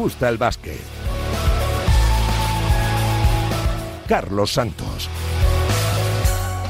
gusta el básquet. Carlos Santos.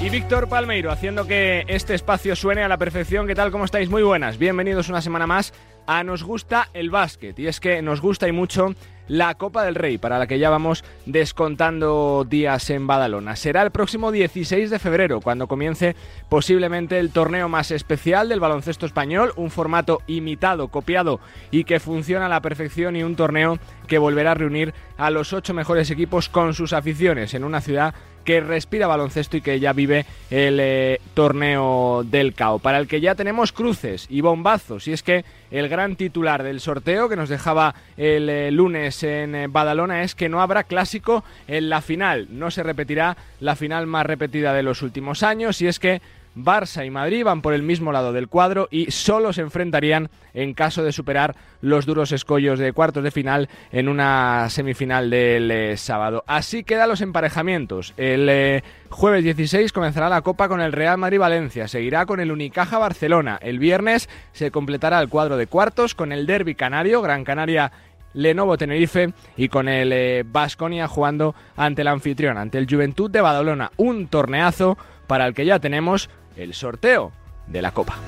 Y Víctor Palmeiro, haciendo que este espacio suene a la perfección. ¿Qué tal? ¿Cómo estáis? Muy buenas. Bienvenidos una semana más a Nos gusta el básquet. Y es que nos gusta y mucho la Copa del Rey, para la que ya vamos descontando días en Badalona. Será el próximo 16 de febrero, cuando comience posiblemente el torneo más especial del baloncesto español, un formato imitado, copiado y que funciona a la perfección y un torneo que volverá a reunir a los ocho mejores equipos con sus aficiones en una ciudad que respira baloncesto y que ya vive el eh, torneo del CAO, para el que ya tenemos cruces y bombazos, y es que el gran titular del sorteo que nos dejaba el eh, lunes en eh, Badalona es que no habrá clásico en la final, no se repetirá la final más repetida de los últimos años, y es que Barça y Madrid van por el mismo lado del cuadro y solo se enfrentarían en caso de superar los duros escollos de cuartos de final en una semifinal del eh, sábado. Así quedan los emparejamientos. El eh, jueves 16 comenzará la Copa con el Real Madrid-Valencia, seguirá con el Unicaja Barcelona. El viernes se completará el cuadro de cuartos con el Derby Canario, Gran Canaria Lenovo Tenerife y con el Vasconia eh, jugando ante el anfitrión, ante el Juventud de Badalona. Un torneazo para el que ya tenemos el sorteo de la Copa.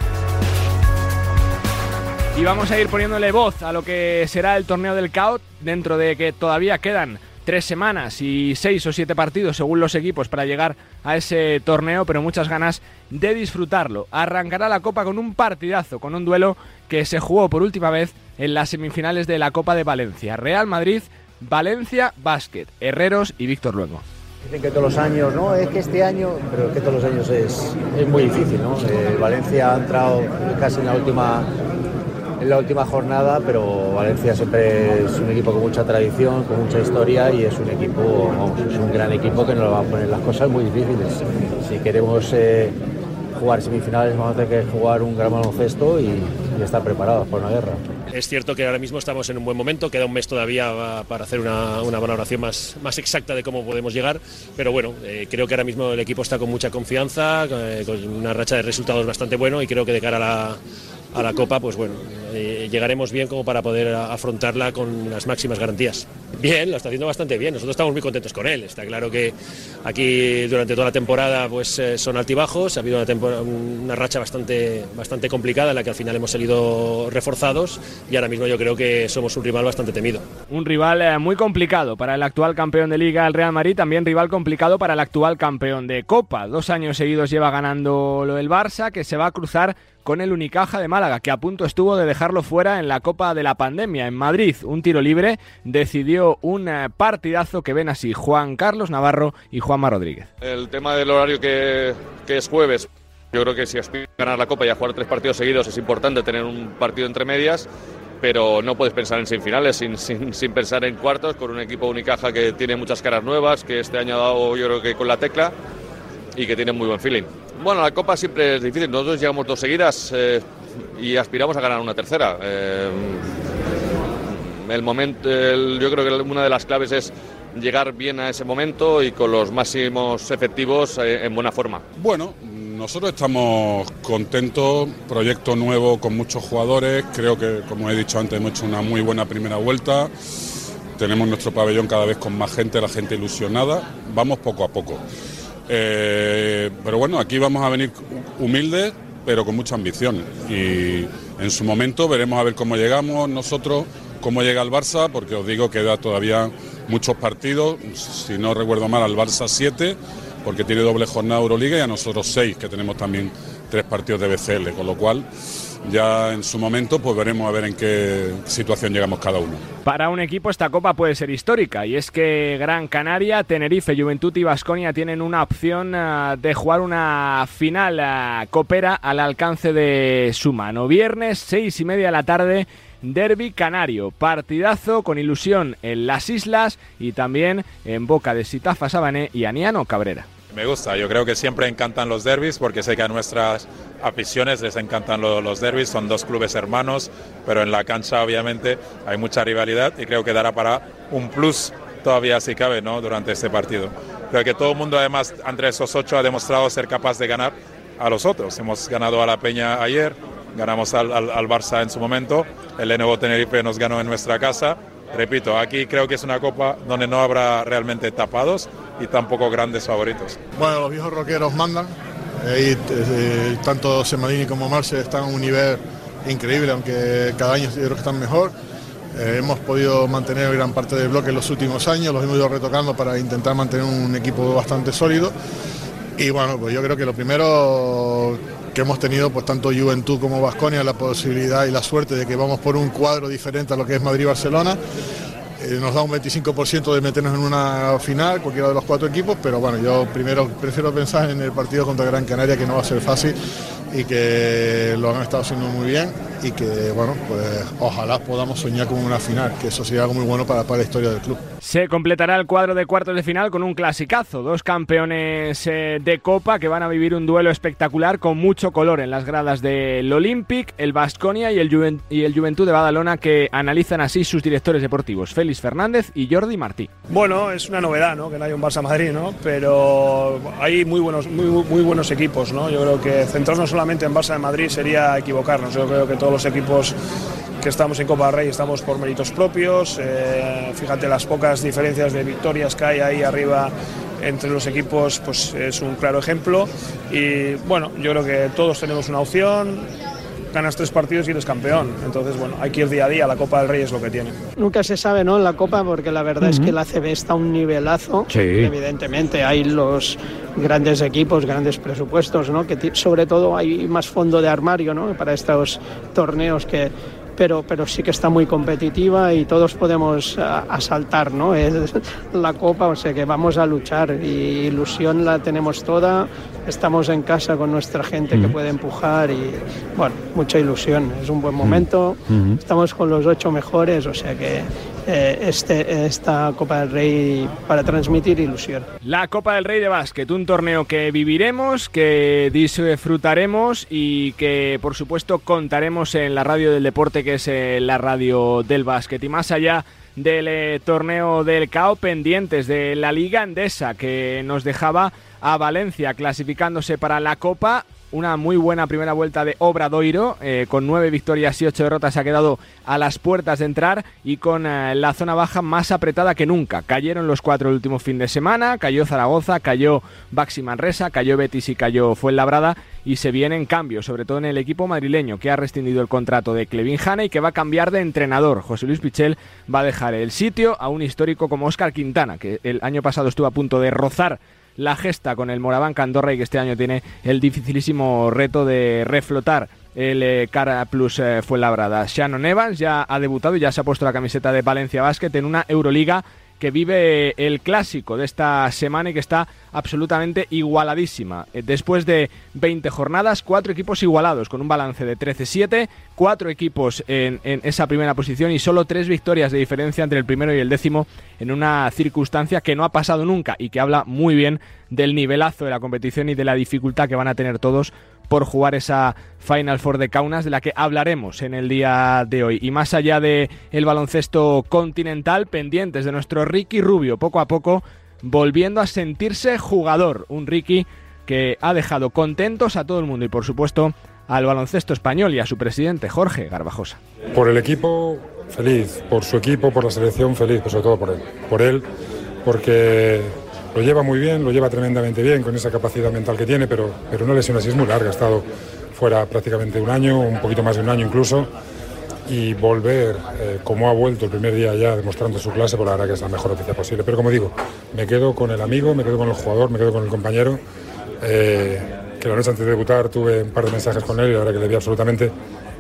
Y vamos a ir poniéndole voz a lo que será el torneo del CAOT dentro de que todavía quedan tres semanas y seis o siete partidos según los equipos para llegar a ese torneo, pero muchas ganas de disfrutarlo. Arrancará la Copa con un partidazo, con un duelo que se jugó por última vez en las semifinales de la Copa de Valencia. Real Madrid, Valencia, Básquet, Herreros y Víctor Luengo. Dicen que todos los años, ¿no? Es que este año, pero es que todos los años es, es muy difícil, ¿no? Eh, Valencia ha entrado casi en la última en la última jornada, pero Valencia siempre es un equipo con mucha tradición, con mucha historia y es un equipo, vamos, es un gran equipo que nos va a poner las cosas muy difíciles. Si queremos eh, jugar semifinales vamos a tener que jugar un gran baloncesto y, y estar preparados para una guerra. Es cierto que ahora mismo estamos en un buen momento, queda un mes todavía para hacer una, una valoración más, más, exacta de cómo podemos llegar, pero bueno, eh, creo que ahora mismo el equipo está con mucha confianza, eh, con una racha de resultados bastante bueno y creo que de cara a la, a la Copa, pues bueno, eh, llegaremos bien como para poder afrontarla con las máximas garantías. Bien, lo está haciendo bastante bien, nosotros estamos muy contentos con él, está claro que aquí durante toda la temporada pues eh, son altibajos, ha habido una, una, racha bastante, bastante complicada en la que al final hemos salido reforzados y ahora mismo yo creo que somos un rival bastante temido. Un rival eh, muy complicado para el actual campeón de liga, el Real Madrid, también rival complicado para el actual campeón de Copa. Dos años seguidos lleva ganando lo del Barça, que se va a cruzar con el Unicaja de Málaga, que a punto estuvo de dejarlo fuera en la Copa de la Pandemia en Madrid. Un tiro libre decidió un eh, partidazo que ven así Juan Carlos Navarro y Juanma Rodríguez. El tema del horario que, que es jueves. Yo creo que si aspiras a ganar la Copa y a jugar tres partidos seguidos es importante tener un partido entre medias, pero no puedes pensar en semifinales sin, sin, sin pensar en cuartos con un equipo Unicaja que tiene muchas caras nuevas, que este año ha dado yo creo que con la tecla y que tiene muy buen feeling. Bueno, la Copa siempre es difícil. Nosotros llegamos dos seguidas eh, y aspiramos a ganar una tercera. Eh, el momento, yo creo que una de las claves es llegar bien a ese momento y con los máximos efectivos eh, en buena forma. Bueno, nosotros estamos contentos, proyecto nuevo con muchos jugadores, creo que como he dicho antes hemos hecho una muy buena primera vuelta, tenemos nuestro pabellón cada vez con más gente, la gente ilusionada, vamos poco a poco. Eh, pero bueno, aquí vamos a venir humildes, pero con mucha ambición. Y en su momento veremos a ver cómo llegamos nosotros, cómo llega el Barça, porque os digo que da todavía muchos partidos. Si no recuerdo mal, al Barça 7, porque tiene doble jornada Euroliga, y a nosotros 6, que tenemos también tres partidos de BCL, con lo cual ya en su momento pues veremos a ver en qué situación llegamos cada uno. Para un equipo esta copa puede ser histórica y es que Gran Canaria, Tenerife, Juventud y Vasconia tienen una opción uh, de jugar una final uh, copera al alcance de su mano. Viernes, seis y media de la tarde. Derby Canario, partidazo con ilusión en las islas y también en boca de Sitafa Sabané y Aniano Cabrera. Me gusta, yo creo que siempre encantan los derbis porque sé que a nuestras aficiones les encantan los, los derbis, son dos clubes hermanos, pero en la cancha obviamente hay mucha rivalidad y creo que dará para un plus todavía si cabe ¿no? durante este partido. Creo que todo el mundo además entre esos ocho ha demostrado ser capaz de ganar a los otros. Hemos ganado a la Peña ayer, ganamos al, al, Barça en su momento, el Lenovo Tenerife nos ganó en nuestra casa, repito, aquí creo que es una copa donde no habrá realmente tapados y tampoco grandes favoritos. Bueno, los viejos rockeros mandan. Eh, y, tanto Semadini como Marce están a un nivel increíble, aunque cada año creo que están mejor. Eh, hemos podido mantener gran parte del bloque en los últimos años, los hemos ido retocando para intentar mantener un equipo bastante sólido. Y bueno, pues yo creo que lo primero que hemos tenido, pues tanto Juventud como Vasconia, la posibilidad y la suerte de que vamos por un cuadro diferente a lo que es Madrid-Barcelona. Eh, nos da un 25% de meternos en una final, cualquiera de los cuatro equipos, pero bueno, yo primero prefiero pensar en el partido contra Gran Canaria, que no va a ser fácil y que lo han estado haciendo muy bien y que, bueno, pues ojalá podamos soñar con una final, que eso sería algo muy bueno para, para la historia del club. Se completará el cuadro de cuartos de final con un clasicazo, dos campeones eh, de Copa que van a vivir un duelo espectacular con mucho color en las gradas del Olympic, el Vasconia y el, y el Juventud de Badalona que analizan así sus directores deportivos, Félix Fernández y Jordi Martí. Bueno, es una novedad, ¿no? Que no hay un Barça Madrid, ¿no? Pero hay muy buenos, muy, muy buenos equipos, ¿no? Yo creo que centrarnos solamente en Barça de Madrid sería equivocarnos. Yo creo que todos los equipos que estamos en Copa del Rey estamos por méritos propios. Eh, fíjate las pocas diferencias de victorias que hay ahí arriba entre los equipos, pues es un claro ejemplo. Y bueno, yo creo que todos tenemos una opción. Ganas tres partidos y eres campeón. Entonces, bueno, hay que ir día a día. La Copa del Rey es lo que tiene. Nunca se sabe, ¿no? En la Copa, porque la verdad es que la CB está a un nivelazo. Sí. Evidentemente, hay los grandes equipos, grandes presupuestos, ¿no? Que sobre todo hay más fondo de armario, ¿no? Para estos torneos que pero, pero sí que está muy competitiva y todos podemos asaltar ¿no? Es la copa, o sea que vamos a luchar y ilusión la tenemos toda, estamos en casa con nuestra gente que puede empujar y bueno, mucha ilusión, es un buen momento, estamos con los ocho mejores, o sea que eh, este, esta Copa del Rey para transmitir ilusión. La Copa del Rey de Básquet, un torneo que viviremos, que disfrutaremos y que por supuesto contaremos en la radio del deporte que es eh, la radio del básquet. Y más allá del eh, torneo del CAO pendientes de la Liga Endesa que nos dejaba a Valencia clasificándose para la Copa una muy buena primera vuelta de Obradoiro, eh, con nueve victorias y ocho derrotas, ha quedado a las puertas de entrar y con eh, la zona baja más apretada que nunca. Cayeron los cuatro el último fin de semana, cayó Zaragoza, cayó Baxi Manresa, cayó Betis y cayó Fuenlabrada y se vienen cambios, sobre todo en el equipo madrileño que ha rescindido el contrato de Clevin Hanna y que va a cambiar de entrenador. José Luis Pichel va a dejar el sitio a un histórico como Óscar Quintana, que el año pasado estuvo a punto de rozar la gesta con el Moraván Candorra y que este año tiene el dificilísimo reto de reflotar el eh, Cara Plus eh, fue labrada. Shannon Evans ya ha debutado y ya se ha puesto la camiseta de Valencia Basket en una Euroliga que vive el clásico de esta semana y que está absolutamente igualadísima. Eh, después de 20 jornadas, cuatro equipos igualados, con un balance de 13-7, cuatro equipos en, esa primera posición y solo tres victorias de diferencia entre el primero y el décimo en una circunstancia que no ha pasado nunca y que habla muy bien del nivelazo de la competición y de la dificultad que van a tener todos por jugar esa Final Four de Kaunas de la que hablaremos en el día de hoy. Y más allá de el baloncesto continental, pendientes de nuestro Ricky Rubio, poco a poco volviendo a sentirse jugador. Un Ricky que ha dejado contentos a todo el mundo y por supuesto al baloncesto español y a su presidente Jorge Garbajosa. Por el equipo, feliz. Por su equipo, por la selección, feliz, pero sobre todo por él. Por él, porque lo lleva muy bien, lo lleva tremendamente bien con esa capacidad mental que tiene, pero, pero una lesión así es muy larga. Ha estado fuera prácticamente un año, un poquito más de un año incluso. Y volver, eh, como ha vuelto el primer día ya demostrando su clase, pues la verdad que es la mejor noticia posible. Pero como digo, me quedo con el amigo, me quedo con el jugador, me quedo con el compañero. Eh, que la noche antes de debutar tuve un par de mensajes con él y la verdad que le vi absolutamente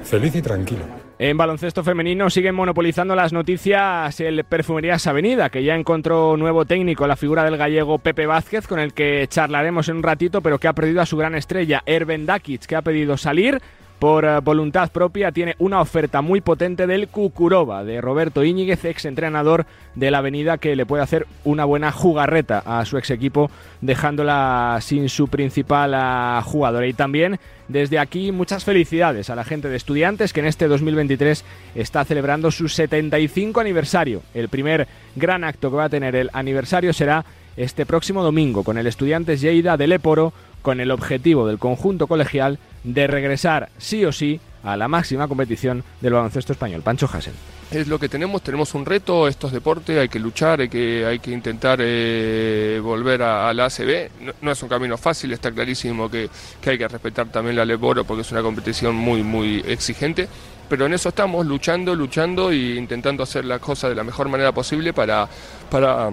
feliz y tranquilo. En baloncesto femenino siguen monopolizando las noticias el Perfumerías Avenida, que ya encontró nuevo técnico, la figura del gallego Pepe Vázquez, con el que charlaremos en un ratito, pero que ha perdido a su gran estrella, Erben Dakic, que ha pedido salir por eh, voluntad propia, tiene una oferta muy potente del Cucuroba, de Roberto Íñiguez, ex entrenador de la Avenida, que le puede hacer una buena jugarreta a su ex equipo, dejándola sin su principal ah, jugadora. Y también desde aquí muchas felicidades a la gente de estudiantes que en este 2023 está celebrando su 75 aniversario. El primer gran acto que va a tener el aniversario será este próximo domingo con el Estudiantes Lleida de Leporo con el objetivo del conjunto colegial de regresar sí o sí a la máxima competición del baloncesto español. Pancho Hasen. Es lo que tenemos, tenemos un reto, esto es deporte, hay que luchar, hay que, hay que intentar eh, volver a, la ACB. No, es un camino fácil, está clarísimo que, que hay que respetar también la Leboro porque es una competición muy, muy exigente pero en eso estamos luchando, luchando e intentando hacer las cosas de la mejor manera posible para, para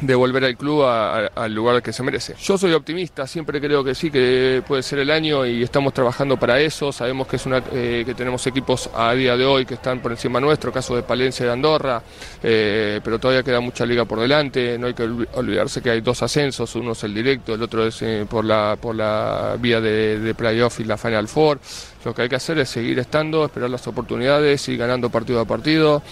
devolver al club al lugar que se merece. Yo soy optimista, siempre creo que sí, que puede ser el año y estamos trabajando para eso. Sabemos que es una eh, que tenemos equipos a día de hoy que están por encima nuestro, caso de Palencia y de Andorra, eh, pero todavía queda mucha liga por delante. No hay que olvidarse que hay dos ascensos, uno es el directo, el otro es eh, por la por la vía de, de playoff y la Final Four. Lo que hay que hacer es seguir estando, esperar las oportunidades y ganando partido a partido.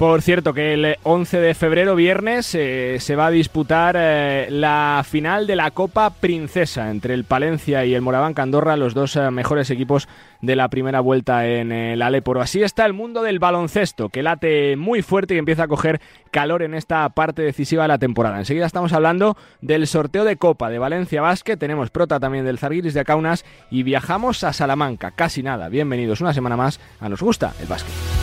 Por cierto, que el 11 de febrero, viernes, eh, se va a disputar eh, la final de la Copa Princesa entre el Palencia y el Moraván Candorra, los dos eh, mejores equipos de la primera vuelta en el Aleporo. Así está el mundo del baloncesto, que late muy fuerte y empieza a coger calor en esta parte decisiva de la temporada. Enseguida estamos hablando del sorteo de Copa de Valencia Basket, tenemos prota también del Zarguiris de Kaunas y viajamos a Salamanca. Casi nada. Bienvenidos una semana más a Nos Gusta el Básquet.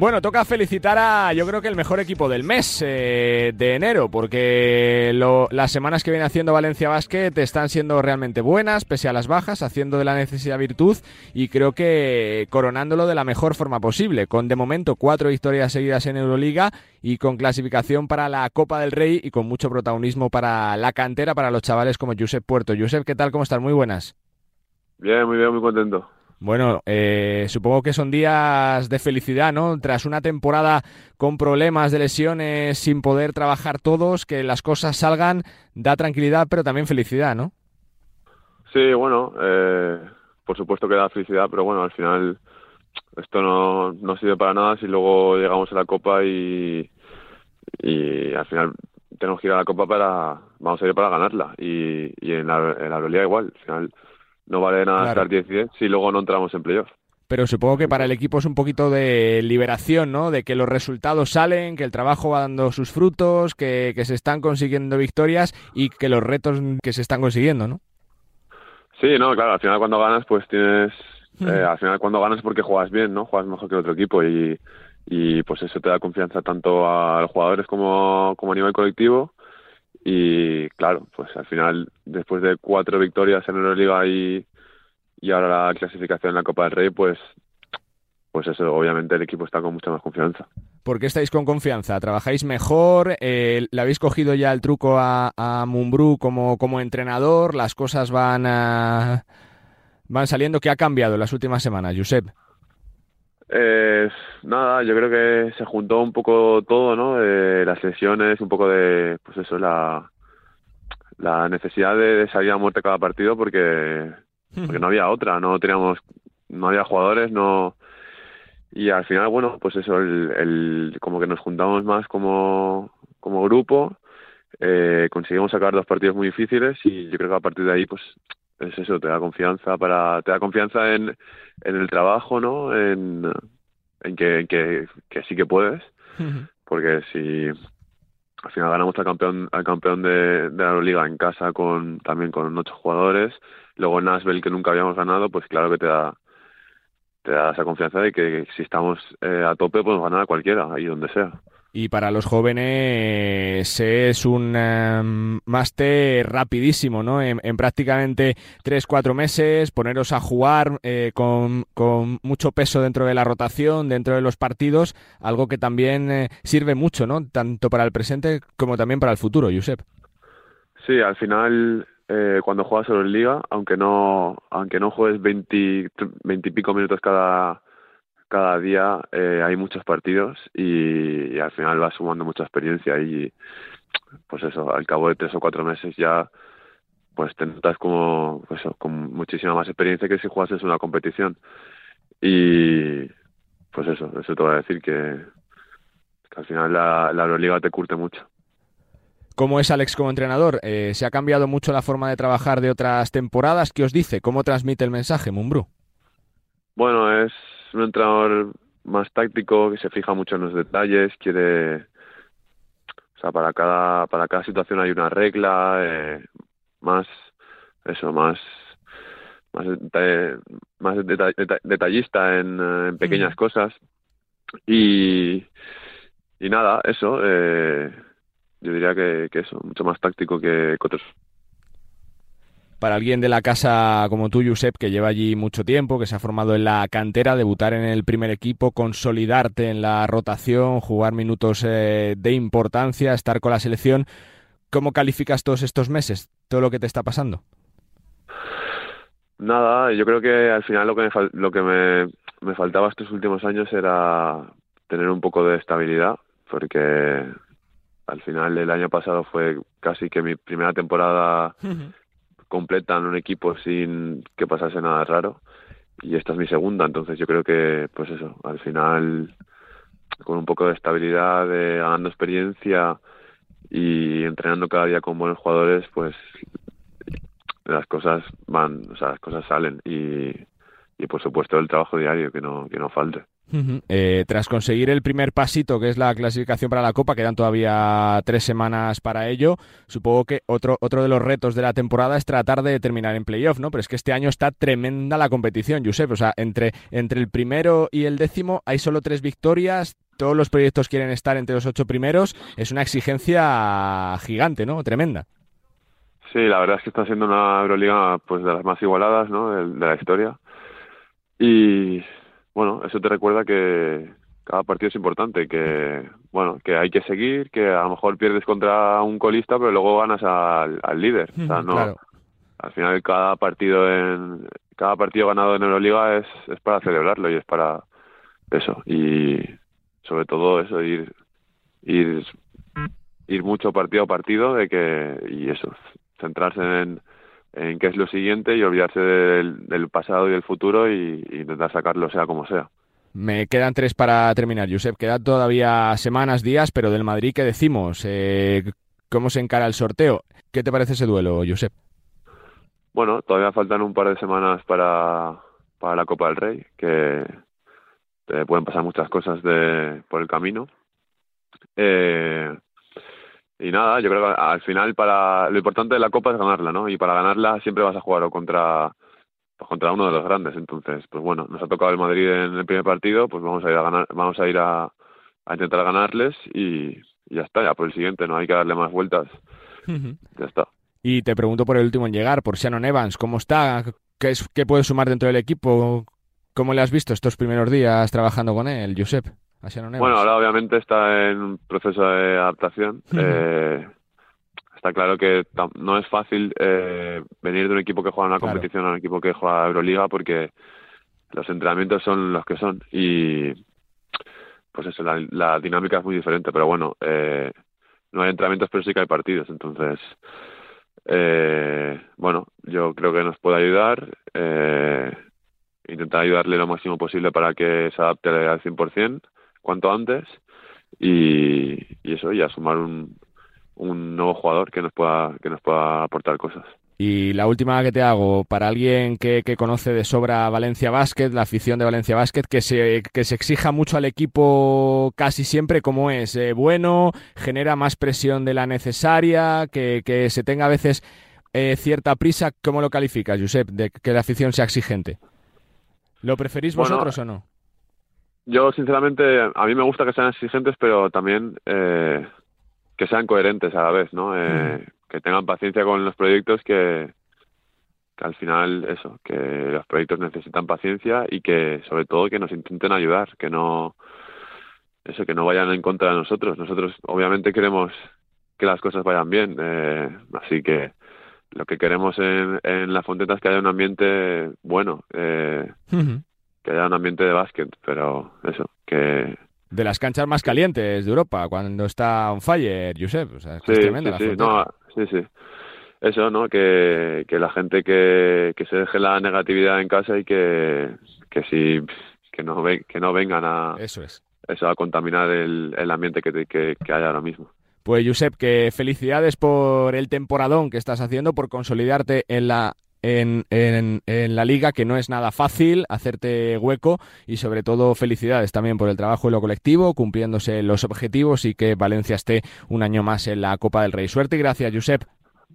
Bueno, toca felicitar a yo creo que el mejor equipo del mes eh, de enero, porque las semanas que viene haciendo Valencia Basket están siendo realmente buenas, pese a las bajas, haciendo de la necesidad virtud y creo que coronándolo de la mejor forma posible, con de momento cuatro victorias seguidas en Euroliga y con clasificación para la Copa del Rey y con mucho protagonismo para la cantera, para los chavales como Josep Puerto. Josep, ¿qué tal? ¿Cómo estás? Muy buenas. Bien, muy bien, muy contento. Bueno, eh, supongo que son días de felicidad, ¿no? Tras una temporada con problemas de lesiones, sin poder trabajar todos, que las cosas salgan, da tranquilidad, pero también felicidad, ¿no? Sí, bueno, eh, por supuesto que da felicidad, pero bueno, al final esto no, no sirve para nada si luego llegamos a la Copa y, y al final tenemos que ir a la Copa para, vamos a ir para ganarla. Y, y en la, en la realidad igual, al final no vale nada estar 10-10 si luego no entramos en playoff. Pero supongo que para el equipo es un poquito de liberación, ¿no? De que los resultados salen, que el trabajo va dando sus frutos, que, se están consiguiendo victorias y que los retos que se están consiguiendo, ¿no? Sí, no, claro, al final cuando ganas pues tienes... Eh, al final cuando ganas es porque juegas bien, ¿no? Juegas mejor que el otro equipo y, y pues eso te da confianza tanto a los jugadores como, como a nivel colectivo y claro, pues al final, después de cuatro victorias en Euroliga y, y ahora la clasificación en la Copa del Rey, pues, pues eso, obviamente el equipo está con mucha más confianza. ¿Por qué estáis con confianza? ¿Trabajáis mejor? Eh, ¿Le habéis cogido ya el truco a, a Mumbrú como, como entrenador? ¿Las cosas van, van saliendo? ¿Qué ha cambiado en las últimas semanas, Josep? Eh, nada, yo creo que se juntó un poco todo, ¿no? Eh, las lesiones, un poco de, pues eso, la, la necesidad de, salir a muerte cada partido porque, porque no había otra, no teníamos, no había jugadores, no, y al final, bueno, pues eso, el, el como que nos juntamos más como, como grupo, eh, conseguimos sacar dos partidos muy difíciles y yo creo que a partir de ahí, pues es eso, te da confianza para, te da confianza en, en el trabajo, ¿no? En, en, que, que, sí que puedes, porque si al final ganamos al campeón, al campeón de, de la liga en casa con también con ocho jugadores, luego en Nashville que nunca habíamos ganado, pues claro que te da te da esa confianza de que si estamos eh, a tope podemos ganar a cualquiera, ahí donde sea. Y para los jóvenes es un em, máster rapidísimo, ¿no? En, prácticamente 3-4 meses, poneros a jugar eh, con, con, mucho peso dentro de la rotación, dentro de los partidos, algo que también eh, sirve mucho, ¿no? Tanto para el presente como también para el futuro, Josep. Sí, al final eh, cuando juegas solo en liga, aunque no, aunque no juegues 20, y pico minutos cada cada día eh, hay muchos partidos y, al final vas sumando mucha experiencia y pues eso, al cabo de tres o cuatro meses ya pues te notas como pues con muchísima más experiencia que si jugases una competición y pues eso, eso te voy a decir que, al final la, la Euroliga te curte mucho. ¿Cómo es Alex como entrenador? Eh, ¿Se ha cambiado mucho la forma de trabajar de otras temporadas? ¿Qué os dice? ¿Cómo transmite el mensaje, Mumbrú? Bueno, es un entrenador más táctico que se fija mucho en los detalles, quiere, o sea, para cada para cada situación hay una regla, eh, más eso, más más, más detallista en, eh, en pequeñas cosas. Y y nada, eso, eh, yo diría que, que, eso, mucho más táctico que, que otros para alguien de la casa como tú, Josep, que lleva allí mucho tiempo, que se ha formado en la cantera, debutar en el primer equipo, consolidarte en la rotación, jugar minutos eh, de importancia, estar con la selección, ¿cómo calificas todos estos meses, todo lo que te está pasando? Nada, yo creo que al final lo que me, lo que me, me faltaba estos últimos años era tener un poco de estabilidad, porque al final el año pasado fue casi que mi primera temporada en un equipo sin que pasase nada raro y esta es mi segunda, entonces yo creo que pues eso, al final con un poco de estabilidad, de ganando experiencia y entrenando cada día con buenos jugadores, pues las cosas van, o sea, las cosas salen y, y por supuesto el trabajo diario que no que no falte. Eh, tras conseguir el primer pasito, que es la clasificación para la Copa, quedan todavía tres semanas para ello. Supongo que otro, otro de los retos de la temporada es tratar de terminar en playoff, ¿no? Pero es que este año está tremenda la competición, Josep. O sea, entre, entre el primero y el décimo hay solo tres victorias. Todos los proyectos quieren estar entre los ocho primeros. Es una exigencia gigante, ¿no? Tremenda. Sí, la verdad es que está siendo una Euroliga pues de las más igualadas, ¿no? de la historia. Y bueno, eso te recuerda que cada partido es importante, que bueno, que hay que seguir, que a lo mejor pierdes contra un colista, pero luego ganas al, líder. O sea, no, al final cada partido en cada partido ganado en Euroliga es, es para celebrarlo y es para eso y sobre todo eso ir ir ir mucho partido a partido de que y eso centrarse en en qué es lo siguiente y olvidarse del, pasado y del futuro y, intentar sacarlo sea como sea. Me quedan tres para terminar, Josep. Quedan todavía semanas, días, pero del Madrid, ¿qué decimos? Eh, ¿Cómo se encara el sorteo? ¿Qué te parece ese duelo, Josep? Bueno, todavía faltan un par de semanas para, para la Copa del Rey, que pueden pasar muchas cosas de, por el camino. Eh, y nada, yo creo que al final para lo importante de la Copa es ganarla, ¿no? Y para ganarla siempre vas a jugar o contra pues contra uno de los grandes. Entonces, pues bueno, nos ha tocado el Madrid en el primer partido, pues vamos a ir a ganar, vamos a ir a, a intentar ganarles y, ya está, ya por el siguiente, no hay que darle más vueltas. Ya está. Y te pregunto por el último en llegar, por Shannon Evans, ¿cómo está? ¿Qué, es, qué puede sumar dentro del equipo? ¿Cómo le has visto estos primeros días trabajando con él, Josep? Bueno, ahora obviamente está en un proceso de adaptación. eh, está claro que no es fácil eh, venir de un equipo que juega una competición a un equipo que juega Euroliga porque los entrenamientos son los que son y pues eso, la, dinámica es muy diferente, pero bueno, eh, no hay entrenamientos pero sí que hay partidos, entonces eh, bueno, yo creo que nos puede ayudar, eh, intentar ayudarle lo máximo posible para que se adapte al 100% cuanto antes y, eso, y a sumar un, un nuevo jugador que nos pueda, que nos pueda aportar cosas. Y la última que te hago, para alguien que, que, conoce de sobra Valencia Basket, la afición de Valencia Basket, que se, que se exija mucho al equipo casi siempre como es, eh, bueno, genera más presión de la necesaria, que, que se tenga a veces eh, cierta prisa, ¿cómo lo calificas, Josep, de que la afición sea exigente? ¿Lo preferís vosotros o no? Yo, sinceramente, a mí me gusta que sean exigentes, pero también eh, que sean coherentes a la vez, ¿no? Eh, que tengan paciencia con los proyectos, que, que al final, eso, que los proyectos necesitan paciencia y que, sobre todo, que nos intenten ayudar, que no, eso, que no vayan en contra de nosotros. Nosotros, obviamente, queremos que las cosas vayan bien, eh, así que lo que queremos en, en la Fonteta es que haya un ambiente bueno. Eh, que haya un ambiente de básquet, pero eso, que... De las canchas más calientes de Europa, cuando está on fire, Josep. O sea, sí, sí, sí, no, sí, sí. Eso, ¿no? Que, que la gente que, que se deje la negatividad en casa y que, que sí, que no, que no vengan a... Eso es. Eso, a contaminar el, el ambiente que, que, que hay ahora mismo. Pues Josep, que felicidades por el temporadón que estás haciendo, por consolidarte en la en, en, la liga, que no es nada fácil hacerte hueco y sobre todo felicidades también por el trabajo en lo colectivo, cumpliéndose los objetivos y que Valencia esté un año más en la Copa del Rey. Suerte y gracias, Josep.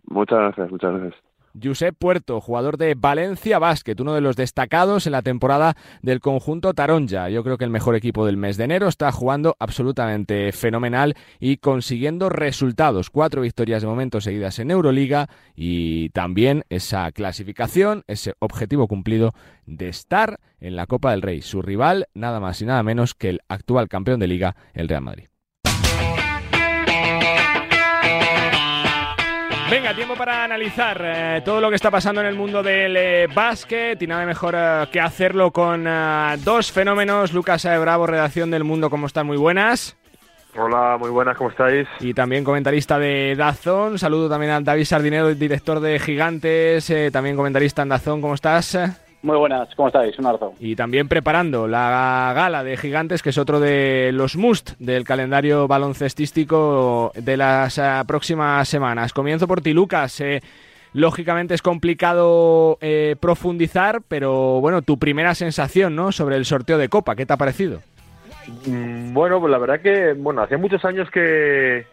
Muchas gracias, muchas gracias. Josep Puerto, jugador de Valencia Basket, uno de los destacados en la temporada del conjunto Taronja. Yo creo que el mejor equipo del mes de enero está jugando absolutamente fenomenal y consiguiendo resultados. Cuatro victorias de momento seguidas en Euroliga y también esa clasificación, ese objetivo cumplido de estar en la Copa del Rey. Su rival, nada más y nada menos que el actual campeón de liga, el Real Madrid. Venga, tiempo para analizar eh, todo lo que está pasando en el mundo del eh, básquet y nada mejor eh, que hacerlo con eh, dos fenómenos. Lucas A. Bravo, redacción del Mundo, ¿cómo están? Muy buenas. Hola, muy buenas, ¿cómo estáis? Y también comentarista de Dazón. Saludo también a David Sardinero, director de Gigantes, eh, también comentarista en Dazón, ¿cómo estás? Muy buenas, ¿cómo estáis? Un abrazo. Y también preparando la gala de Gigantes, que es otro de los must del calendario baloncestístico de las uh, próximas semanas. Comienzo por ti, Lucas. Eh, lógicamente es complicado eh, profundizar, pero bueno, tu primera sensación ¿no? sobre el sorteo de Copa, ¿qué te ha parecido? Mm, Bueno, pues la verdad que, bueno, hacía muchos años que,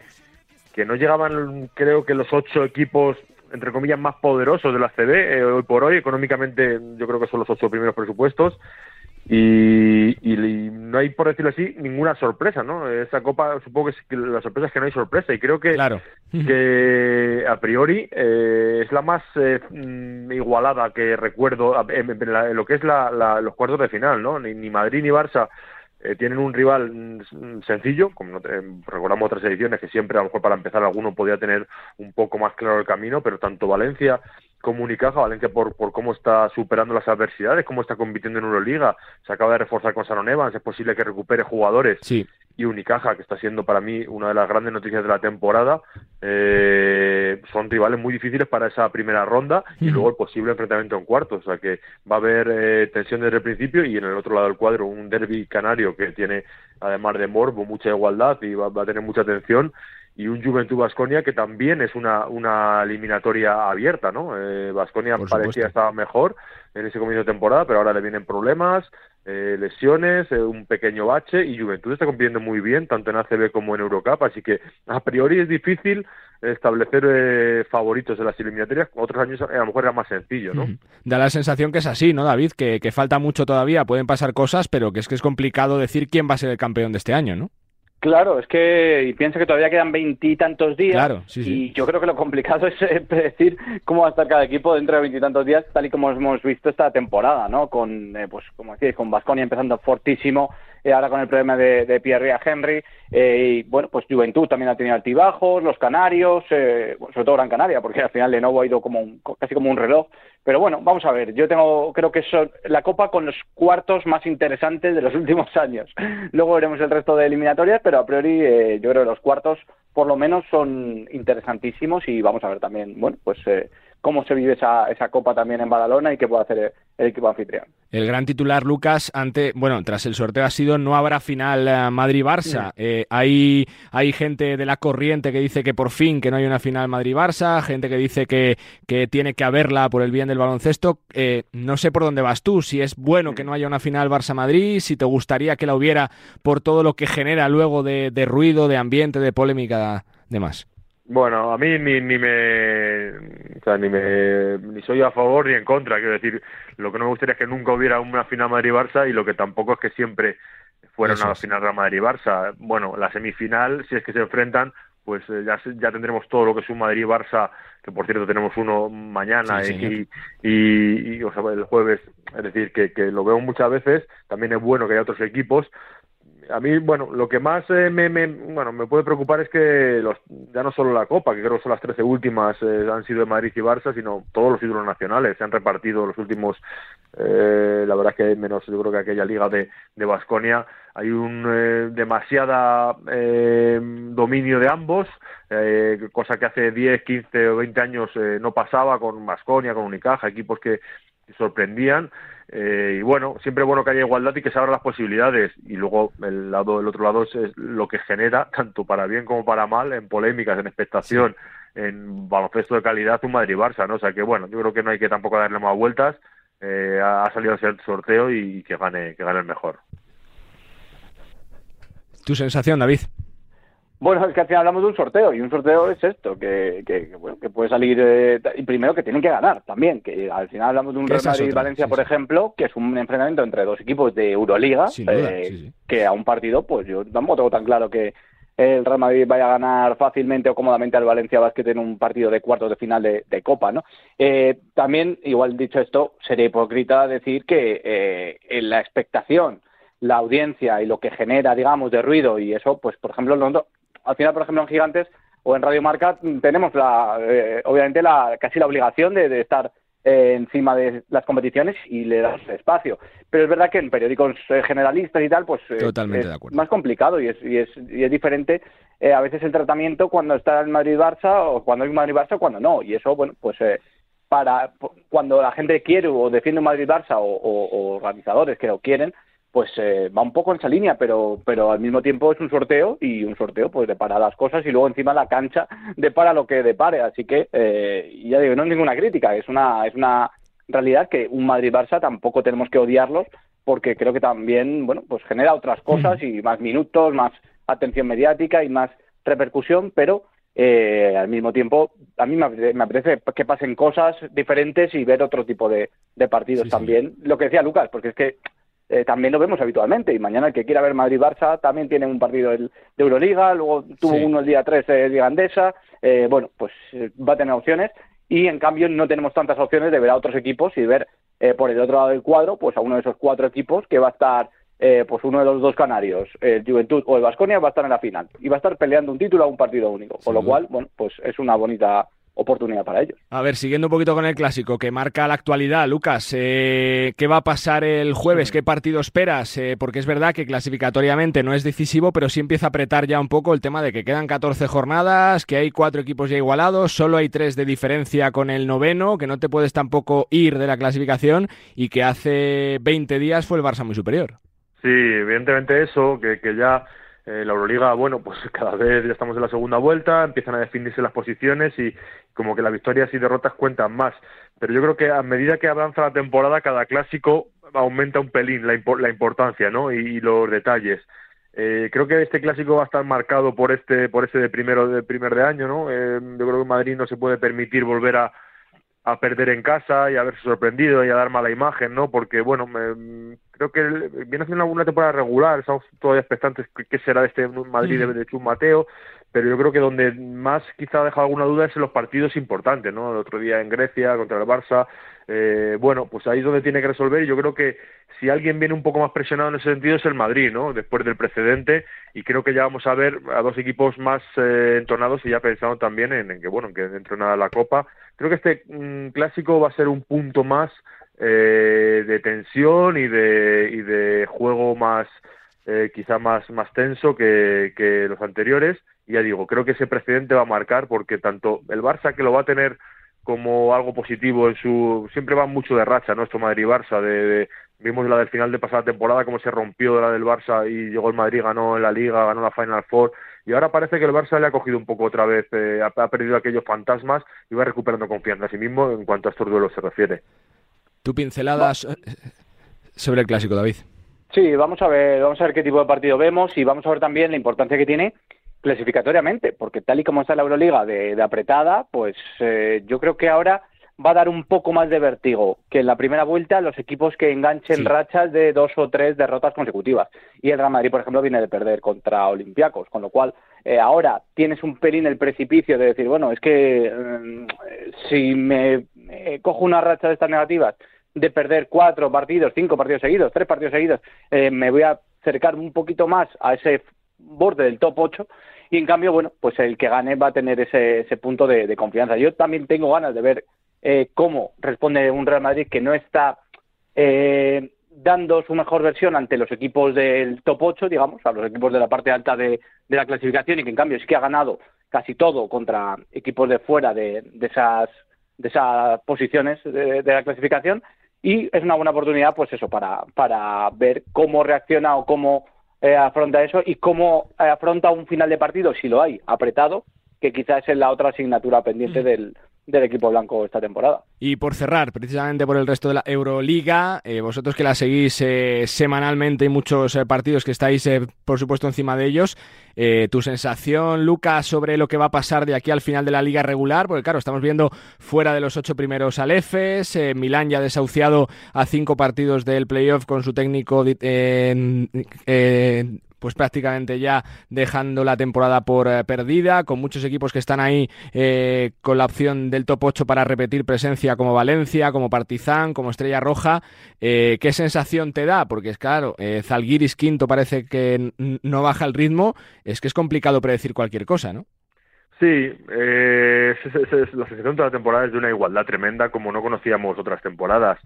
que no llegaban, creo que los ocho equipos entre comillas, más poderosos de la CB. Eh, hoy por hoy, económicamente, yo creo que son los ocho primeros presupuestos. Y, y, y, no hay, por decirlo así, ninguna sorpresa, ¿no? Esa copa, supongo que, es, que la sorpresa es que no hay sorpresa. Y creo que, claro. que a priori, eh, es la más eh, igualada que recuerdo en, en, la, en lo que es la, la, los cuartos de final, ¿no? Ni, ni Madrid ni Barça eh, tienen un rival sencillo, como te, recordamos otras ediciones que siempre a lo mejor para empezar alguno podía tener un poco más claro el camino, pero tanto Valencia como Unicaja, Valencia por, por cómo está superando las adversidades, cómo está compitiendo en Euroliga, se acaba de reforzar con Saron Evans, es posible que recupere jugadores sí. Y Unicaja, que está siendo para mí una de las grandes noticias de la temporada, eh, son rivales muy difíciles para esa primera ronda y luego el posible enfrentamiento en cuartos, o sea que va a haber eh, tensión desde el principio y en el otro lado del cuadro un derby canario que tiene además de morbo mucha igualdad y va, va a tener mucha tensión y un Juventud Basconia que también es una, una eliminatoria abierta, ¿no? Basconia eh, parecía estaba mejor en ese comienzo de temporada, pero ahora le vienen problemas, eh, lesiones, eh, un pequeño bache y Juventud está compitiendo muy bien, tanto en ACB como en Eurocup, así que a priori es difícil establecer eh, favoritos en las eliminatorias, otros años a lo mejor era más sencillo, ¿no? Da la sensación que es así, ¿no, David? Que, que falta mucho todavía, pueden pasar cosas, pero que es que es complicado decir quién va a ser el campeón de este año, ¿no? Claro, es que y piensa que todavía quedan veintitantos días claro, sí, sí. y yo creo que lo complicado es eh, predecir cómo va a estar cada equipo dentro de veintitantos días, tal y como hemos visto esta temporada, ¿no? Con, eh, pues como decís, con Vasconia empezando fortísimo, eh, ahora con el problema de, de Pierre Henry, eh, y bueno, pues Juventud también ha tenido altibajos, los Canarios, eh, sobre todo Gran Canaria, porque al final Lenovo ha ido como un, casi como un reloj. Pero bueno, vamos a ver, yo tengo, creo que es la Copa con los cuartos más interesantes de los últimos años. Luego veremos el resto de eliminatorias, pero a priori eh, yo creo que los cuartos por lo menos son interesantísimos y vamos a ver también, bueno, pues eh, cómo se vive esa, esa copa también en Badalona y qué puede hacer el, el, equipo anfitrión. El gran titular, Lucas, ante, bueno, tras el sorteo ha sido no habrá final uh, Madrid-Barça. Sí. Eh, hay, hay gente de la corriente que dice que por fin que no hay una final Madrid-Barça, gente que dice que, que tiene que haberla por el bien del baloncesto. Eh, no sé por dónde vas tú, si es bueno que no haya una final Barça-Madrid, si te gustaría que la hubiera por todo lo que genera luego de, de ruido, de ambiente, de polémica, demás. Bueno, a mí ni, ni me, o sea, ni me, ni soy a favor ni en contra. Quiero decir, lo que no me gustaría es que nunca hubiera una final Madrid-Barça y lo que tampoco es que siempre fuera Eso una es. final Real Madrid-Barça. Bueno, la semifinal, si es que se enfrentan, pues eh, ya, ya tendremos todo lo que es un Madrid-Barça, que por cierto tenemos uno mañana Sí, y, y, y, o sea, el jueves. Es decir, que, que lo veo muchas veces. También es bueno que haya otros equipos, a mí, bueno, lo que más eh, me, me, bueno, me puede preocupar es que los, ya no solo la Copa, que creo que son las 13 últimas, eh, han sido de Madrid y Barça, sino todos los títulos nacionales. Se han repartido los últimos, eh, la verdad que menos, yo creo que aquella liga de Basconia. Hay un eh, demasiada eh, dominio de ambos, cosa que hace 10, 15 o 20 años no pasaba con Basconia, con Unicaja, equipos que sorprendían. Eh, y bueno, siempre es bueno que haya igualdad y que se abran las posibilidades. Y luego el lado el otro lado es, es, lo que genera, tanto para bien como para mal, en polémicas, en expectación, en baloncesto de calidad un Madrid-Barça, ¿no? O sea que bueno, yo creo que no hay que tampoco darle más vueltas. Eh, ha salido el sorteo y que gane, que gane el mejor. ¿Tu sensación, David? Bueno, es que al final hablamos de un sorteo y un sorteo es esto, que, que, bueno, que puede salir eh, y primero que tienen que ganar también, que al final hablamos de un Real Madrid-Valencia, por ejemplo, que es un enfrentamiento entre dos equipos de Euroliga, eh, que a un partido, pues yo tampoco tengo tan claro que el Real Madrid vaya a ganar fácilmente o cómodamente al Valencia Basket en un partido de cuartos de final de, Copa, ¿no? Eh, también, igual dicho esto, sería hipócrita decir que en la expectación la audiencia y lo que genera, digamos, de ruido y eso, pues por ejemplo, al final, por ejemplo, en Gigantes o en Radio Marca tenemos la, eh, obviamente la, casi la obligación de, estar eh, encima de las competiciones y le damos espacio. Pero es verdad que en periódicos eh, generalistas y tal, pues es más complicado y es, y es, y es diferente a veces el tratamiento cuando está el Madrid-Barça o cuando hay un Madrid-Barça o cuando no. Y eso, bueno, pues para cuando la gente quiere o defiende un Madrid-Barça o, o, organizadores que lo quieren, pues eh, va un poco en esa línea, pero, pero al mismo tiempo es un sorteo y un sorteo pues depara las cosas y luego encima la cancha depara lo que depare, así que eh, ya digo, no es ninguna crítica, es una, es una realidad que un Madrid-Barça tampoco tenemos que odiarlos porque creo que también, bueno, pues genera otras cosas y más minutos, más atención mediática y más repercusión, pero eh, al mismo tiempo a mí me apetece, que pasen cosas diferentes y ver otro tipo de, partidos también. Lo que decía Lucas, porque es que eh, también lo vemos habitualmente. Y mañana el que quiera ver Madrid-Barça también tiene un partido de, Euroliga, luego tuvo uno el día 3 de Liga Andesa. Eh, bueno, pues eh, va a tener opciones. Y en cambio no tenemos tantas opciones de ver a otros equipos y ver por el otro lado del cuadro pues a uno de esos cuatro equipos que va a estar pues uno de los dos canarios, el Juventud o el Vasconia, va a estar en la final y va a estar peleando un título a un partido único. Con lo cual, bueno, pues es una bonita oportunidad para ellos. A ver, siguiendo un poquito con el clásico que marca la actualidad, Lucas, eh, ¿qué va a pasar el jueves? ¿Qué partido esperas? Eh, porque es verdad que clasificatoriamente no es decisivo, pero sí empieza a apretar ya un poco el tema de que quedan 14 jornadas, que hay cuatro equipos ya igualados, solo hay tres de diferencia con el noveno, que no te puedes tampoco ir de la clasificación y que hace 20 días fue el Barça muy superior. Sí, evidentemente eso, que, que ya eh, la Euroliga, bueno, pues cada vez ya estamos en la segunda vuelta, empiezan a definirse las posiciones y como que las victorias y derrotas cuentan más. Pero yo creo que a medida que avanza la temporada, cada clásico aumenta un pelín la, importancia, ¿no? Y, los detalles. Eh, creo que este clásico va a estar marcado por este, por ese de primero de primer de año, ¿no? Eh, yo creo que Madrid no se puede permitir volver a, perder en casa y haberse sorprendido y a dar mala imagen, ¿no? Porque, bueno, creo que viene haciendo una temporada regular, estamos todavía expectantes qué será de este Madrid de, de Chum Mateo, pero yo creo que donde más quizá ha dejado alguna duda es en los partidos importantes, ¿no? El otro día en Grecia contra el Barça, eh, bueno, pues ahí es donde tiene que resolver y yo creo que si alguien viene un poco más presionado en ese sentido es el Madrid, ¿no? Después del precedente y creo que ya vamos a ver a dos equipos más eh, entonados y ya pensando también en, que, bueno, que dentro de nada la Copa. Creo que este mm, clásico va a ser un punto más eh, de tensión y de, y de juego más, eh, quizá más, más tenso que, que los anteriores. Y ya digo, creo que ese precedente va a marcar porque tanto el Barça que lo va a tener como algo positivo en su siempre va mucho de racha nuestro Madrid Barça de, vimos la del final de pasada temporada cómo se rompió la del Barça y llegó el Madrid ganó la Liga ganó la Final Four. Y ahora parece que el Barça le ha cogido un poco otra vez eh, ha, perdido aquellos fantasmas y va recuperando confianza en sí mismo en cuanto a estos duelos se refiere tu pinceladas eh, sobre el clásico David. Sí, vamos a ver, vamos a ver qué tipo de partido vemos y vamos a ver también la importancia que tiene clasificatoriamente, porque tal y como está la Euroliga de, apretada, pues eh, yo creo que ahora va a dar un poco más de vértigo que en la primera vuelta los equipos que enganchen rachas de dos o tres derrotas consecutivas. Y el Real Madrid, por ejemplo, viene de perder contra Olympiacos, con lo cual eh, ahora tienes un pelín el precipicio de decir, bueno, es que mm, si me cojo una racha de estas negativas de perder cuatro partidos, cinco partidos seguidos, tres partidos seguidos, eh, me voy a acercar un poquito más a ese borde del top 8 y en cambio, bueno, pues el que gane va a tener ese, ese punto de, confianza. Yo también tengo ganas de ver eh, cómo responde un Real Madrid que no está eh, dando su mejor versión ante los equipos del top 8, digamos, a los equipos de la parte alta de, la clasificación y que en cambio sí que ha ganado casi todo contra equipos de fuera de, de esas de esas posiciones de, de, la clasificación. Y es una buena oportunidad pues eso para, para ver cómo reacciona o cómo eh, afronta eso y cómo eh, afronta un final de partido, si lo hay, apretado, que quizás es la otra asignatura pendiente del, del equipo blanco esta temporada. Y por cerrar, precisamente por el resto de la Euroliga, eh, vosotros que la seguís eh, semanalmente y muchos eh, partidos que estáis, por supuesto, encima de ellos, tu sensación, Lucas, sobre lo que va a pasar de aquí al final de la liga regular, porque claro, estamos viendo fuera de los ocho primeros al EFES, Milán ya desahuciado a cinco partidos del playoff con su técnico pues prácticamente ya dejando la temporada por eh, perdida, con muchos equipos que están ahí eh, con la opción del top 8 para repetir presencia como Valencia, como Partizan, como Estrella Roja. Eh, ¿Qué sensación te da? Porque es claro, Zalgiris quinto parece que no baja el ritmo, es que es complicado predecir cualquier cosa, ¿no? Sí, eh, la sensación de la temporada es de una igualdad tremenda como no conocíamos otras temporadas.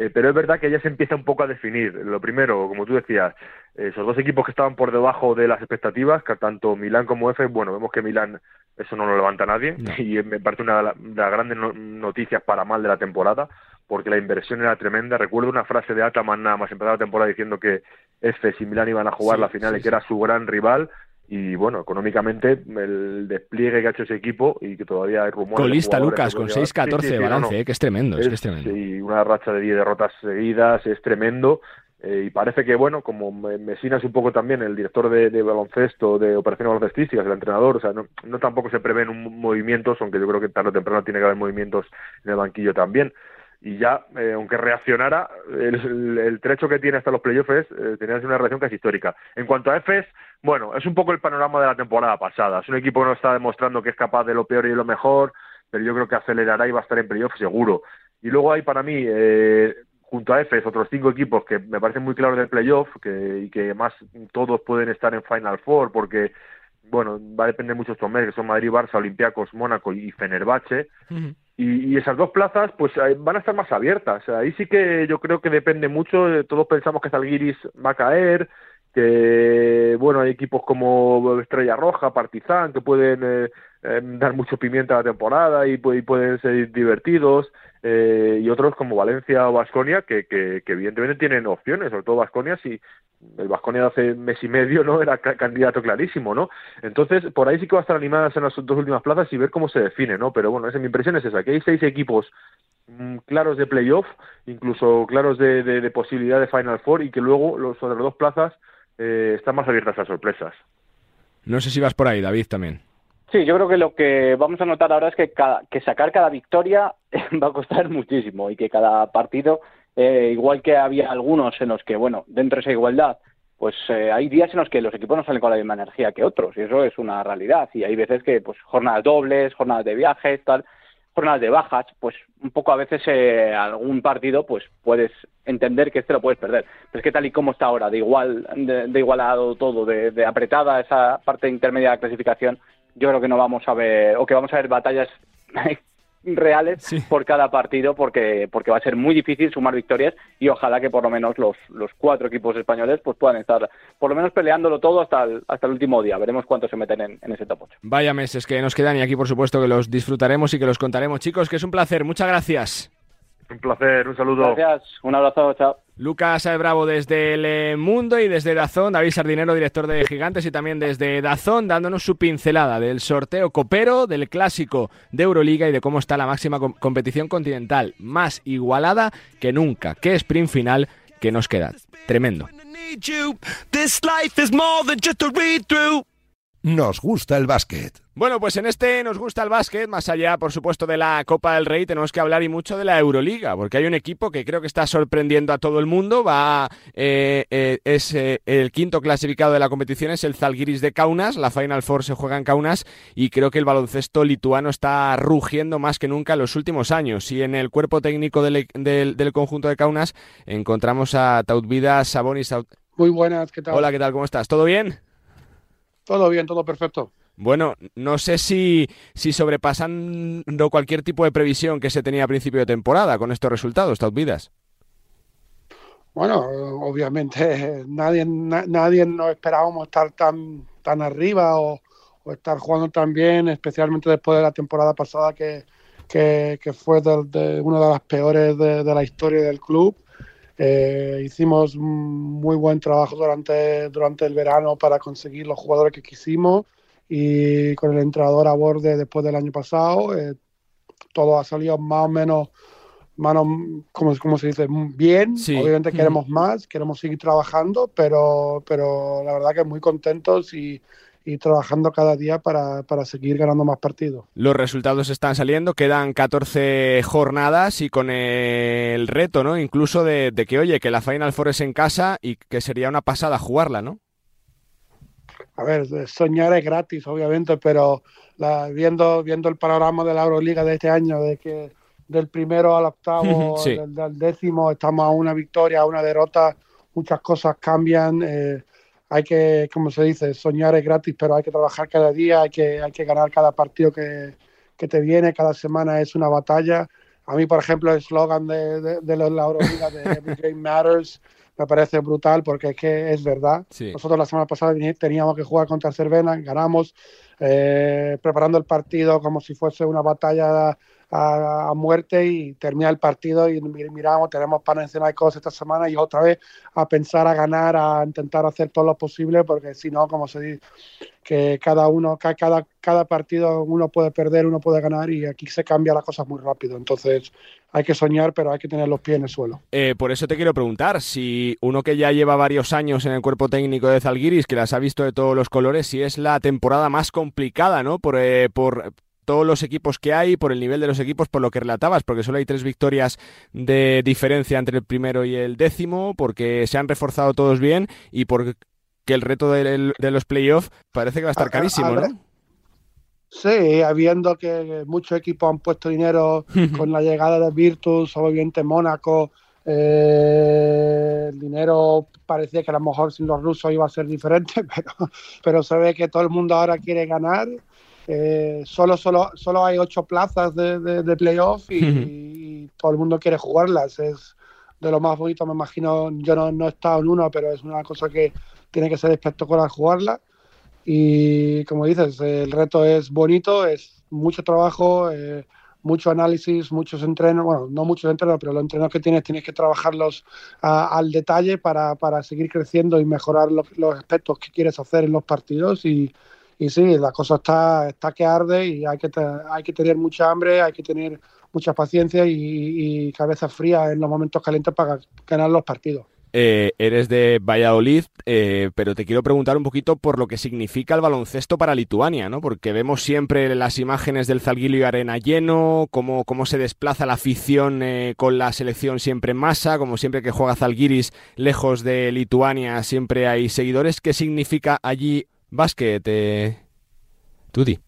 Eh, pero es verdad que ya se empieza un poco a definir. Lo primero, como tú decías, esos dos equipos que estaban por debajo de las expectativas, que tanto Milán como F, bueno, vemos que Milán eso no lo levanta nadie y me parece una de las grandes noticias para mal de la temporada, porque la inversión era tremenda. Recuerdo una frase de Ataman nada más empezar la temporada diciendo que F y Milán iban a jugar la final y que era su gran rival y bueno, económicamente el despliegue que ha hecho ese equipo y que todavía hay rumores. Colista Lucas con 6-14 de balance, eh, que es tremendo, es, que es tremendo. Sí, una racha de 10 derrotas seguidas, es tremendo. Eh, y parece que, bueno, como Mesina es un poco también el director de, baloncesto, de operaciones baloncestísticas, el entrenador, o sea, no, no tampoco se prevén movimientos, aunque yo creo que tarde o temprano tiene que haber movimientos en el banquillo también y ya, eh, aunque reaccionara, el, trecho que tiene hasta los playoffs eh, tenía una reacción casi histórica. En cuanto a EFES, bueno, es un poco el panorama de la temporada pasada. Es un equipo que no está demostrando que es capaz de lo peor y de lo mejor, pero yo creo que acelerará y va a estar en playoffs seguro. Y luego hay para mí, eh, junto a EFES, otros cinco equipos que me parecen muy claros del playoff que, y que además todos pueden estar en Final Four porque bueno, va a depender mucho estos meses, que son Madrid, Barça, Olympiacos, Mónaco y Fenerbahce. Y, esas dos plazas, pues van a estar más abiertas. Ahí sí que yo creo que depende mucho. Eh, todos pensamos que Zalgiris va a caer, que, bueno, hay equipos como Estrella Roja, Partizan, que pueden eh, em, dar mucho pimienta a la temporada y, pueden ser divertidos. Eh, y otros como Valencia o Vasconia que, que, evidentemente tienen opciones, sobre todo Vasconia si el Vasconia hace mes y medio no era candidato clarísimo, ¿no? Entonces por ahí sí que va a estar animadas en las dos últimas plazas y ver cómo se define, ¿no? Pero bueno, esa, mi impresión es esa, que hay seis equipos mm, claros de playoff, incluso claros de, de, posibilidad de Final Four y que luego los otras dos plazas eh, están más abiertas a sorpresas. No sé si vas por ahí, David, también. Sí, yo creo que lo que vamos a notar ahora es que, que sacar cada victoria va a costar muchísimo y que cada partido, eh, igual que había algunos en los que, bueno, dentro de esa igualdad, pues eh, hay días en los que los equipos no salen con la misma energía que otros y eso es una realidad y hay veces que, pues, jornadas dobles, jornadas de viajes, tal, jornadas de bajas, pues un poco a veces eh, algún partido, pues puedes entender que este lo puedes perder. Pero es que tal y como está ahora, de igual, de, igualado todo, de, de apretada esa parte intermedia de la clasificación, yo creo que no vamos a ver, o que vamos a ver batallas reales por cada partido porque porque va a ser muy difícil sumar victorias y ojalá que por lo menos los, los cuatro equipos españoles pues puedan estar por lo menos peleándolo todo hasta el, hasta el último día. Veremos cuántos se meten en, en ese top 8 vaya meses que nos quedan y aquí por supuesto que los disfrutaremos y que los contaremos. Chicos que es un placer. Muchas gracias. Un placer, un saludo. Gracias, un abrazo, chao. Lucas Bravo desde el Mundo y desde Dazón, David Sardinero, director de Gigantes, y también desde Dazón, dándonos su pincelada del sorteo copero, del clásico de Euroliga y de cómo está la máxima competición continental, más igualada que nunca. Qué sprint final que nos queda. Tremendo. Nos gusta el básquet. Bueno, pues en este nos gusta el básquet, más allá, por supuesto, de la Copa del Rey, tenemos que hablar y mucho de la Euroliga, porque hay un equipo que creo que está sorprendiendo a todo el mundo. Va, eh, eh, es eh, el quinto clasificado de la competición, es el Zalgiris de Kaunas. La Final Four se juega en Kaunas y creo que el baloncesto lituano está rugiendo más que nunca en los últimos años. Y en el cuerpo técnico del, del, conjunto de Kaunas encontramos a Tautvida Sabonis. Muy buenas, ¿qué tal? Hola, ¿qué tal? ¿Cómo estás? ¿Todo bien? Todo bien, todo perfecto. Bueno, no sé si, si sobrepasando cualquier tipo de previsión que se tenía a principio de temporada con estos resultados, Vidas. Bueno, obviamente nadie, nadie nos esperábamos estar tan, tan arriba o, estar jugando tan bien, especialmente después de la temporada pasada que, fue de, una de las peores de, de la historia del club. Eh, hicimos muy buen trabajo durante, durante el verano para conseguir los jugadores que quisimos y con el entrenador a borde después del año pasado. Eh, todo ha salido más o menos, mano, como, como se dice, bien. Obviamente queremos más, queremos seguir trabajando, pero, pero la verdad que muy contentos y, y trabajando cada día para, para, seguir ganando más partidos. Los resultados están saliendo, quedan 14 jornadas y con el reto, ¿no? Incluso de, de, que, oye, que la Final Four es en casa y que sería una pasada jugarla, ¿no? A ver, soñar es gratis, obviamente, pero la, viendo, viendo el panorama de la Euroliga de este año, de que del primero al octavo, sí. del, del, décimo, estamos a una victoria, a una derrota, muchas cosas cambian. Eh, hay que, como se dice, soñar es gratis, pero hay que trabajar cada día, hay que, hay que ganar cada partido que, que te viene, cada semana es una batalla. A mí, por ejemplo, el eslogan de, de, de, la Euroliga de Every Game Matters me parece brutal porque es que es verdad. Sí. Nosotros la semana pasada teníamos que jugar contra Cervena, ganamos, eh, preparando el partido como si fuese una batalla a, muerte y termina el partido y miramos, tenemos para mencionar cosas esta semana y otra vez a pensar a ganar, a intentar hacer todo lo posible, porque si no, como se dice, que cada uno, cada, cada partido uno puede perder, uno puede ganar y aquí se cambia las cosas muy rápido. Entonces hay que soñar, pero hay que tener los pies en el suelo. Eh, por eso te quiero preguntar, si uno que ya lleva varios años en el cuerpo técnico de Zalgiris, que las ha visto de todos los colores, si es la temporada más complicada, ¿no? Por, eh, por todos los equipos que hay, por el nivel de los equipos, por lo que relatabas, porque solo hay tres victorias de diferencia entre el primero y el décimo, porque se han reforzado todos bien y porque el reto de, de los playoffs parece que va a estar carísimo, a, a ¿no? Sí, habiendo que muchos equipos han puesto dinero con la llegada de Virtus, obviamente Mónaco, eh, el dinero parecía que a lo mejor sin los rusos iba a ser diferente, pero, pero se ve que todo el mundo ahora quiere ganar eh, solo, solo, solo hay ocho plazas de, de, de playoff y, y, todo el mundo quiere jugarlas. Es de lo más bonito, me imagino. Yo no, no he estado en uno, pero es una cosa que tiene que ser espectacular jugarla. Y como dices, el reto es bonito, es mucho trabajo, eh, mucho análisis, muchos entrenos, bueno, no muchos entrenos, pero los entrenos que tienes tienes que trabajarlos a, al detalle para, para, seguir creciendo y mejorar lo, los aspectos que quieres hacer en los partidos. Y, y sí, la cosa está, está que arde y hay que, hay que tener mucha hambre, hay que tener mucha paciencia y, y cabeza fría en los momentos calientes para ganar los partidos. Eh, eres de Valladolid, eh, pero te quiero preguntar un poquito por lo que significa el baloncesto para Lituania, ¿no? Porque vemos siempre las imágenes del Zalgirio Arena lleno, cómo, cómo se desplaza la afición eh, con la selección siempre en masa, como siempre que juega Zalgiris lejos de Lituania siempre hay seguidores. ¿Qué significa allí básquet, eh, Tudi?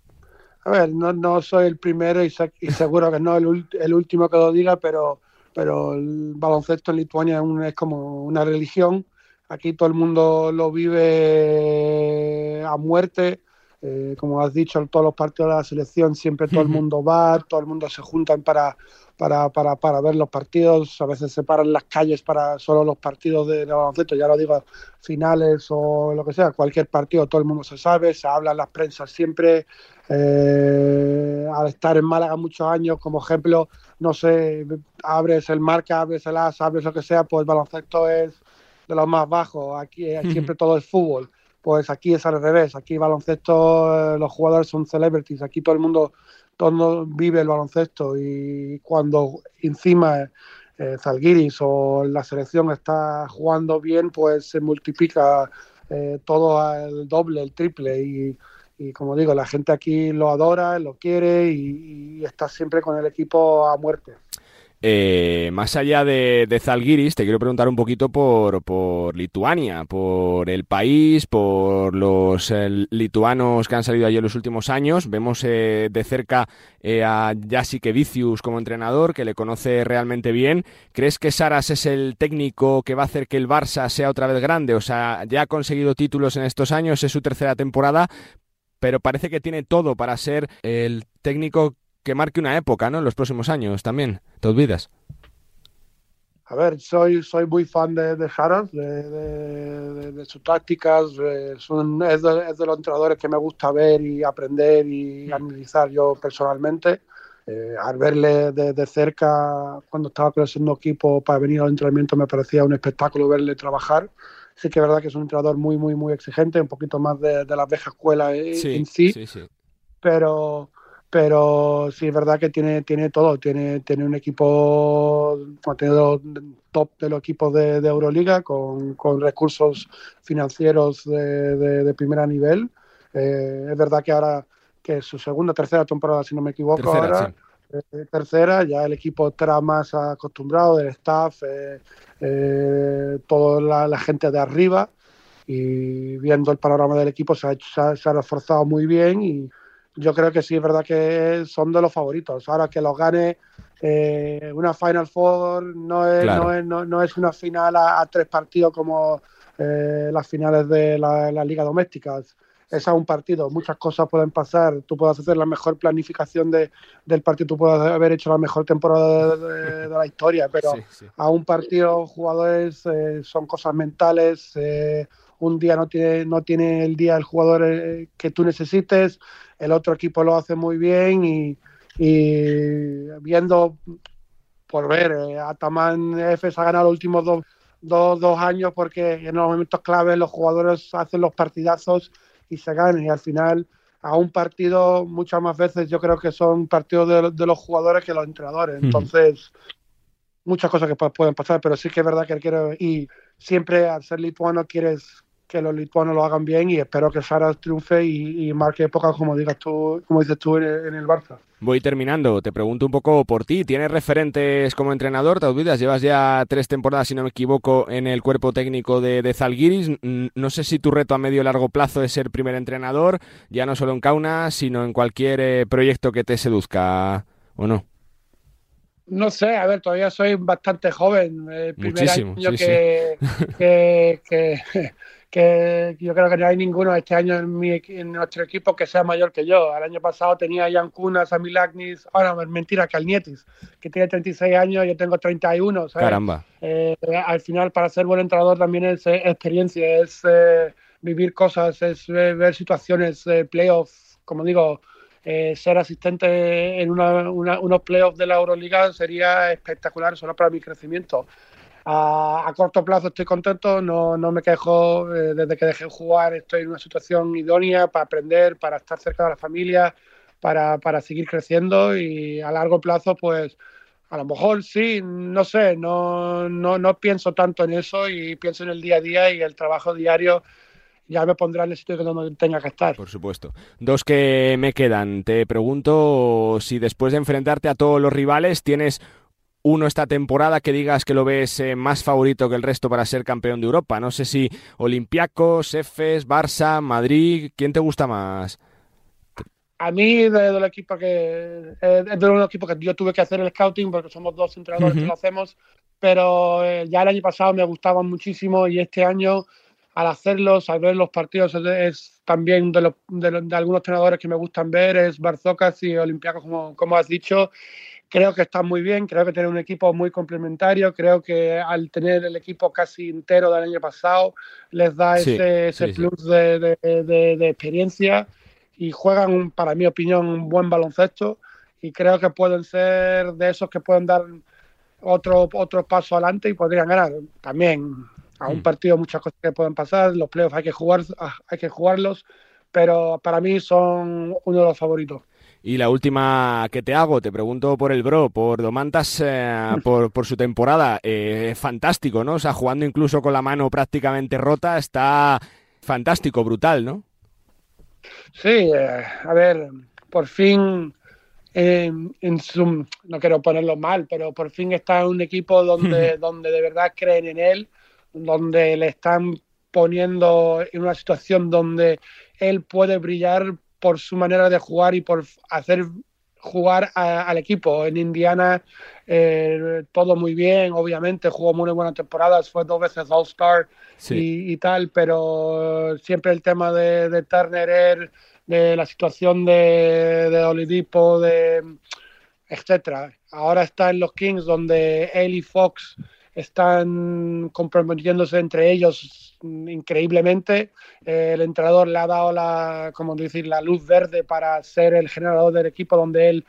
A ver, no, no soy el primero y, y seguro que no el, el, último que lo diga, pero, pero el baloncesto en Lituania es, un, es, como una religión. Aquí todo el mundo lo vive a muerte. Eh, como has dicho, todos los partidos de la selección siempre todo el mundo va, todo el mundo se juntan para, para, para, para ver los partidos, a veces se paran las calles para solo los partidos de, baloncesto, ya lo digo, finales o lo que sea, cualquier partido, todo el mundo se sabe, se habla en las prensas siempre. Eh, al estar en Málaga muchos años, como ejemplo, no sé, abres el marca, abres el as, abres lo que sea, pues el baloncesto es de los más bajos, aquí siempre todo es fútbol. Pues aquí es al revés, aquí baloncesto, los jugadores son celebrities, aquí todo el mundo todo vive el baloncesto y cuando encima eh, Zalgiris o la selección está jugando bien, pues se multiplica eh, todo el doble, el triple y, como digo, la gente aquí lo adora, lo quiere y está siempre con el equipo a muerte. Eh, más allá de, de, Zalgiris, te quiero preguntar un poquito por, por Lituania, por el país, por los eh, lituanos que han salido allí en los últimos años. Vemos eh, de cerca eh, a Jasique Vicius como entrenador, que le conoce realmente bien. ¿Crees que Saras es el técnico que va a hacer que el Barça sea otra vez grande? O sea, ya ha conseguido títulos en estos años, es su tercera temporada, pero parece que tiene todo para ser el técnico que marque una época, ¿no? En los próximos años también. ¿Te olvidas? A ver, soy, soy muy fan de, de Haras, de, de, de, sus tácticas. Son, es, es, de, los entrenadores que me gusta ver y aprender y analizar yo personalmente. Eh, al verle de, cerca cuando estaba creciendo equipo para venir al entrenamiento me parecía un espectáculo verle trabajar sí que es verdad que es un entrenador muy, muy, muy exigente, un poquito más de, la vieja escuela en sí, sí, sí. pero pero sí es verdad que tiene, tiene todo, tiene, tiene un equipo, ha tenido top de los equipos de, Euroliga con, con, recursos financieros de, de, primer nivel. Eh, es verdad que ahora, que es su segunda, tercera temporada, si no me equivoco, ahora, eh, tercera, ya el equipo estará más acostumbrado, del staff, eh, toda la, la, gente de arriba, y viendo el panorama del equipo se ha, se ha reforzado muy bien y yo creo que sí es verdad que son de los favoritos. Ahora que los gane eh, una Final Four no es, no es, no, es una final a, tres partidos como eh, las finales de la, liga doméstica. Es a un partido, muchas cosas pueden pasar. Tú puedes hacer la mejor planificación de, del partido, tú puedes haber hecho la mejor temporada de, la historia, pero a un partido, jugadores eh, son cosas mentales. Un día no tiene, no tiene el día el jugador que tú necesites el otro equipo lo hace muy bien y, viendo por ver, eh, Ataman F ha ganado los últimos dos, dos, años porque en los momentos claves los jugadores hacen los partidazos y se ganan y al final a un partido muchas más veces yo creo que son partidos de, los jugadores que los entrenadores. Entonces, muchas cosas que pueden pasar, pero sí que es verdad que quiero y siempre al ser lituano quieres que los lituanos lo hagan bien y espero que Sara triunfe y, marque época como digas tú, como dices tú en el, Barça. Voy terminando, te pregunto un poco por ti. ¿Tienes referentes como entrenador? ¿Te olvidas? Llevas ya tres temporadas, si no me equivoco, en el cuerpo técnico de, de Zalgiris. No sé si tu reto a medio y largo plazo es ser primer entrenador, ya no solo en Kaunas, sino en cualquier eh, proyecto que te seduzca, ¿o no? No sé, a ver, todavía soy bastante joven. El primer Muchísimo, año que, que yo creo que no hay ninguno este año en, mi, en nuestro equipo que sea mayor que yo. El año pasado tenía a Jan Kunas, a Milagnis, ahora mentira, Calnietis, que tiene 36 años, yo tengo 31. ¿sabes? Caramba. Eh, al final, para ser buen entrenador también es eh, experiencia, es eh, vivir cosas, es ver situaciones, playoffs, como digo, ser asistente en unos playoffs de la Euroliga sería espectacular solo para mi crecimiento. A, corto plazo estoy contento, no, no me quejo, eh, desde que dejé de jugar estoy en una situación idónea para aprender, para estar cerca de la familia, para, para seguir creciendo y a largo plazo pues a lo mejor sí, no sé, no, no, no pienso tanto en eso y pienso en el día a día y el trabajo diario ya me pondrá en el sitio donde tenga que estar. Por supuesto. Dos que me quedan. Te pregunto si después de enfrentarte a todos los rivales tienes uno esta temporada que digas que lo ves eh, más favorito que el resto para ser campeón de Europa. No sé si Olympiacos, Efes, Barça, Madrid, ¿quién te gusta más? A mí, de, los equipos que eh, es de los equipos que yo tuve que hacer el scouting porque somos dos entrenadores que lo hacemos, pero eh, ya el año pasado me gustaban muchísimo y este año al hacerlos, al ver los partidos, es, también de, los, de, algunos entrenadores que me gustan ver, es Barzocas y Olympiacos, como, como has dicho creo que está muy bien, creo que tiene un equipo muy complementario, creo que al tener el equipo casi entero del año pasado les da ese, plus De, experiencia y juegan, para mi opinión, un buen baloncesto y creo que pueden ser de esos que pueden dar otro, otro paso adelante y podrían ganar. También a un mm. partido muchas cosas que pueden pasar, los playoffs hay que, jugar, hay que jugarlos, pero para mí son uno de los favoritos. Y la última que te hago, te pregunto por el Bro, por Domantas, eh, por, por, su temporada. Eh, fantástico, ¿no? O sea, jugando incluso con la mano prácticamente rota, está fantástico, brutal, ¿no? Sí, eh, a ver, por fin, en su, no quiero ponerlo mal, pero por fin está en un equipo donde, donde de verdad creen en él, donde le están poniendo en una situación donde él puede brillar por su manera de jugar y por hacer jugar al equipo. En Indiana eh, todo muy bien, obviamente, jugó muy buenas temporadas, fue dos veces All-Star y, tal, pero siempre el tema de, Turner, de la situación de, de Olidipo, de etcétera. Ahora está en los Kings donde él y Fox están comprometiéndose entre ellos increíblemente. el entrenador le ha dado la, como decir, la luz verde para ser el generador del equipo, donde él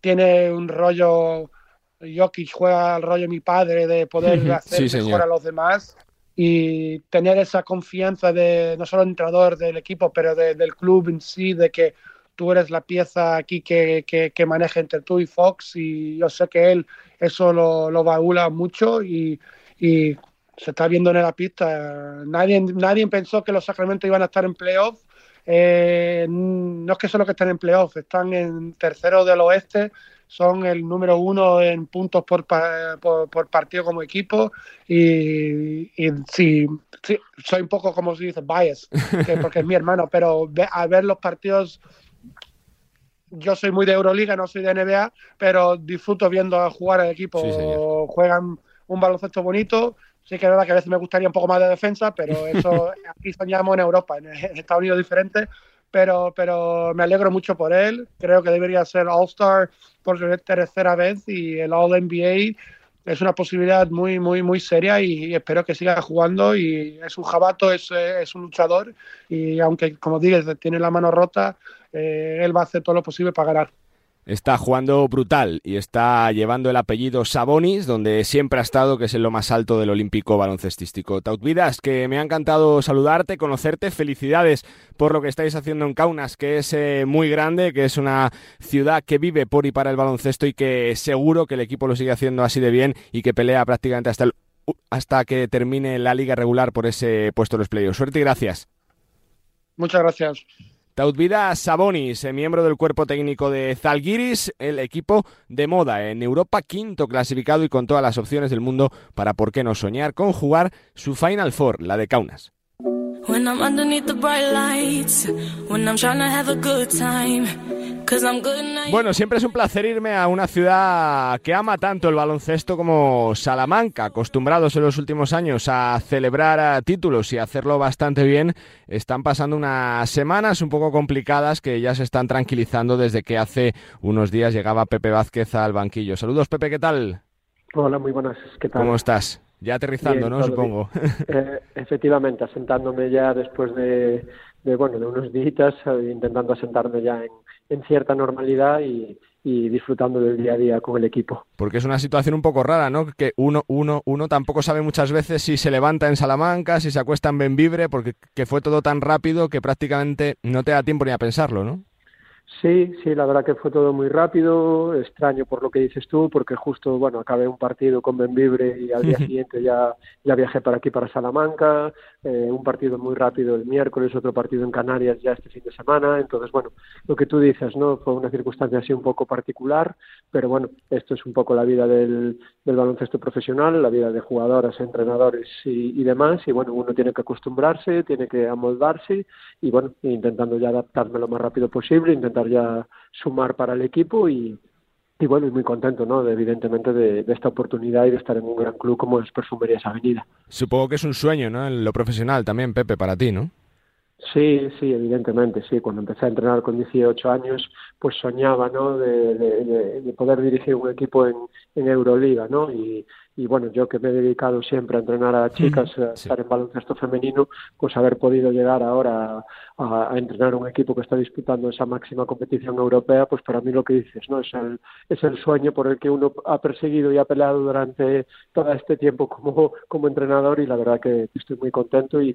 tiene un rollo. Jokic juega el rollo mi padre de poder hacer mejor a los demás y tener esa confianza de no solo el entrenador del equipo, pero del club en sí, de que tú eres la pieza aquí que, que, maneja entre tú y Fox y yo sé que él eso lo, lo baula mucho y, y, se está viendo en la pista. Nadie, nadie pensó que los Sacramento iban a estar en playoff. Eh, no es que solo que estén en playoff, están en tercero del oeste son el número uno en puntos por, por, partido como equipo y, y sí, soy un poco como se dice bias, porque es mi hermano, pero al ver los partidos yo soy muy de Euroliga, no soy de NBA, pero disfruto viendo jugar al equipo. Juegan un baloncesto bonito. Sí que es verdad que a veces me gustaría un poco más de defensa, pero eso aquí soñamos en Europa, en Estados Unidos diferente pero, pero me alegro mucho por él. Creo que debería ser All-Star por tercera vez y el All-NBA es una posibilidad muy, muy, muy seria y, espero que siga jugando. Y es un jabato, es, es un luchador y aunque, como dices, tiene la mano rota, eh, él va a hacer todo lo posible para ganar está jugando brutal y está llevando el apellido Sabonis, donde siempre ha estado, que es en lo más alto del olímpico baloncestístico. Tautvidas, que me ha encantado saludarte, conocerte, felicidades por lo que estáis haciendo en Kaunas, que es eh, muy grande, que es una ciudad que vive por y para el baloncesto y que seguro que el equipo lo sigue haciendo así de bien y que pelea prácticamente hasta, hasta que termine la liga regular por ese puesto de los playoffs. Suerte y gracias. Muchas gracias. Tautvida Sabonis, eh, miembro del cuerpo técnico de Zalgiris, el equipo de moda en Europa, quinto clasificado y con todas las opciones del mundo para, por qué no soñar, con jugar su Final Four, la de Kaunas. Bueno, siempre es un placer irme a una ciudad que ama tanto el baloncesto como Salamanca, acostumbrados en los últimos años a celebrar títulos y hacerlo bastante bien. Están pasando unas semanas un poco complicadas que ya se están tranquilizando desde que hace unos días llegaba Pepe Vázquez al banquillo. Saludos, Pepe, ¿qué tal? Hola, muy buenas. ¿Qué tal? ¿Cómo estás? Ya aterrizando, ¿no? Supongo. Eh, efectivamente, asentándome ya después de, bueno, de unos días, eh, intentando asentarme ya en, cierta normalidad y, disfrutando del día a día con el equipo. Porque es una situación un poco rara, ¿no? Que uno, uno, uno tampoco sabe muchas veces si se levanta en Salamanca, si se acuesta en Benvibre, porque que fue todo tan rápido que prácticamente no te da tiempo ni a pensarlo, ¿no? Sí, sí, la verdad que fue todo muy rápido, extraño por lo que dices tú, porque justo, bueno, acabé un partido con Benvibre y al día siguiente ya, ya viajé para aquí, para Salamanca, eh, un partido muy rápido el miércoles, otro partido en Canarias ya este fin de semana, entonces, bueno, lo que tú dices, ¿no? Fue una circunstancia así un poco particular, pero bueno, esto es un poco la vida del, del baloncesto profesional, la vida de jugadoras, entrenadores y, y demás, y bueno, uno tiene que acostumbrarse, tiene que amoldarse y bueno, intentando ya adaptarme lo más rápido posible, ya sumar para el equipo y, y bueno, y muy contento, ¿no? De, evidentemente de, esta oportunidad y de estar en un gran club como es Perfumerías Avenida. Supongo que es un sueño, ¿no? En lo profesional también, Pepe, para ti, ¿no? Sí, sí, evidentemente, sí. Cuando empecé a entrenar con 18 años, pues soñaba, ¿no? De, de, poder dirigir un equipo en, en Euroliga, ¿no? Y, y bueno, yo que me he dedicado siempre a entrenar a chicas, a estar en baloncesto femenino, pues haber podido llegar ahora a, entrenar un equipo que está disputando esa máxima competición europea, pues para mí lo que dices, ¿no? Es el, es el sueño por el que uno ha perseguido y ha peleado durante todo este tiempo como, como entrenador y la verdad que estoy muy contento y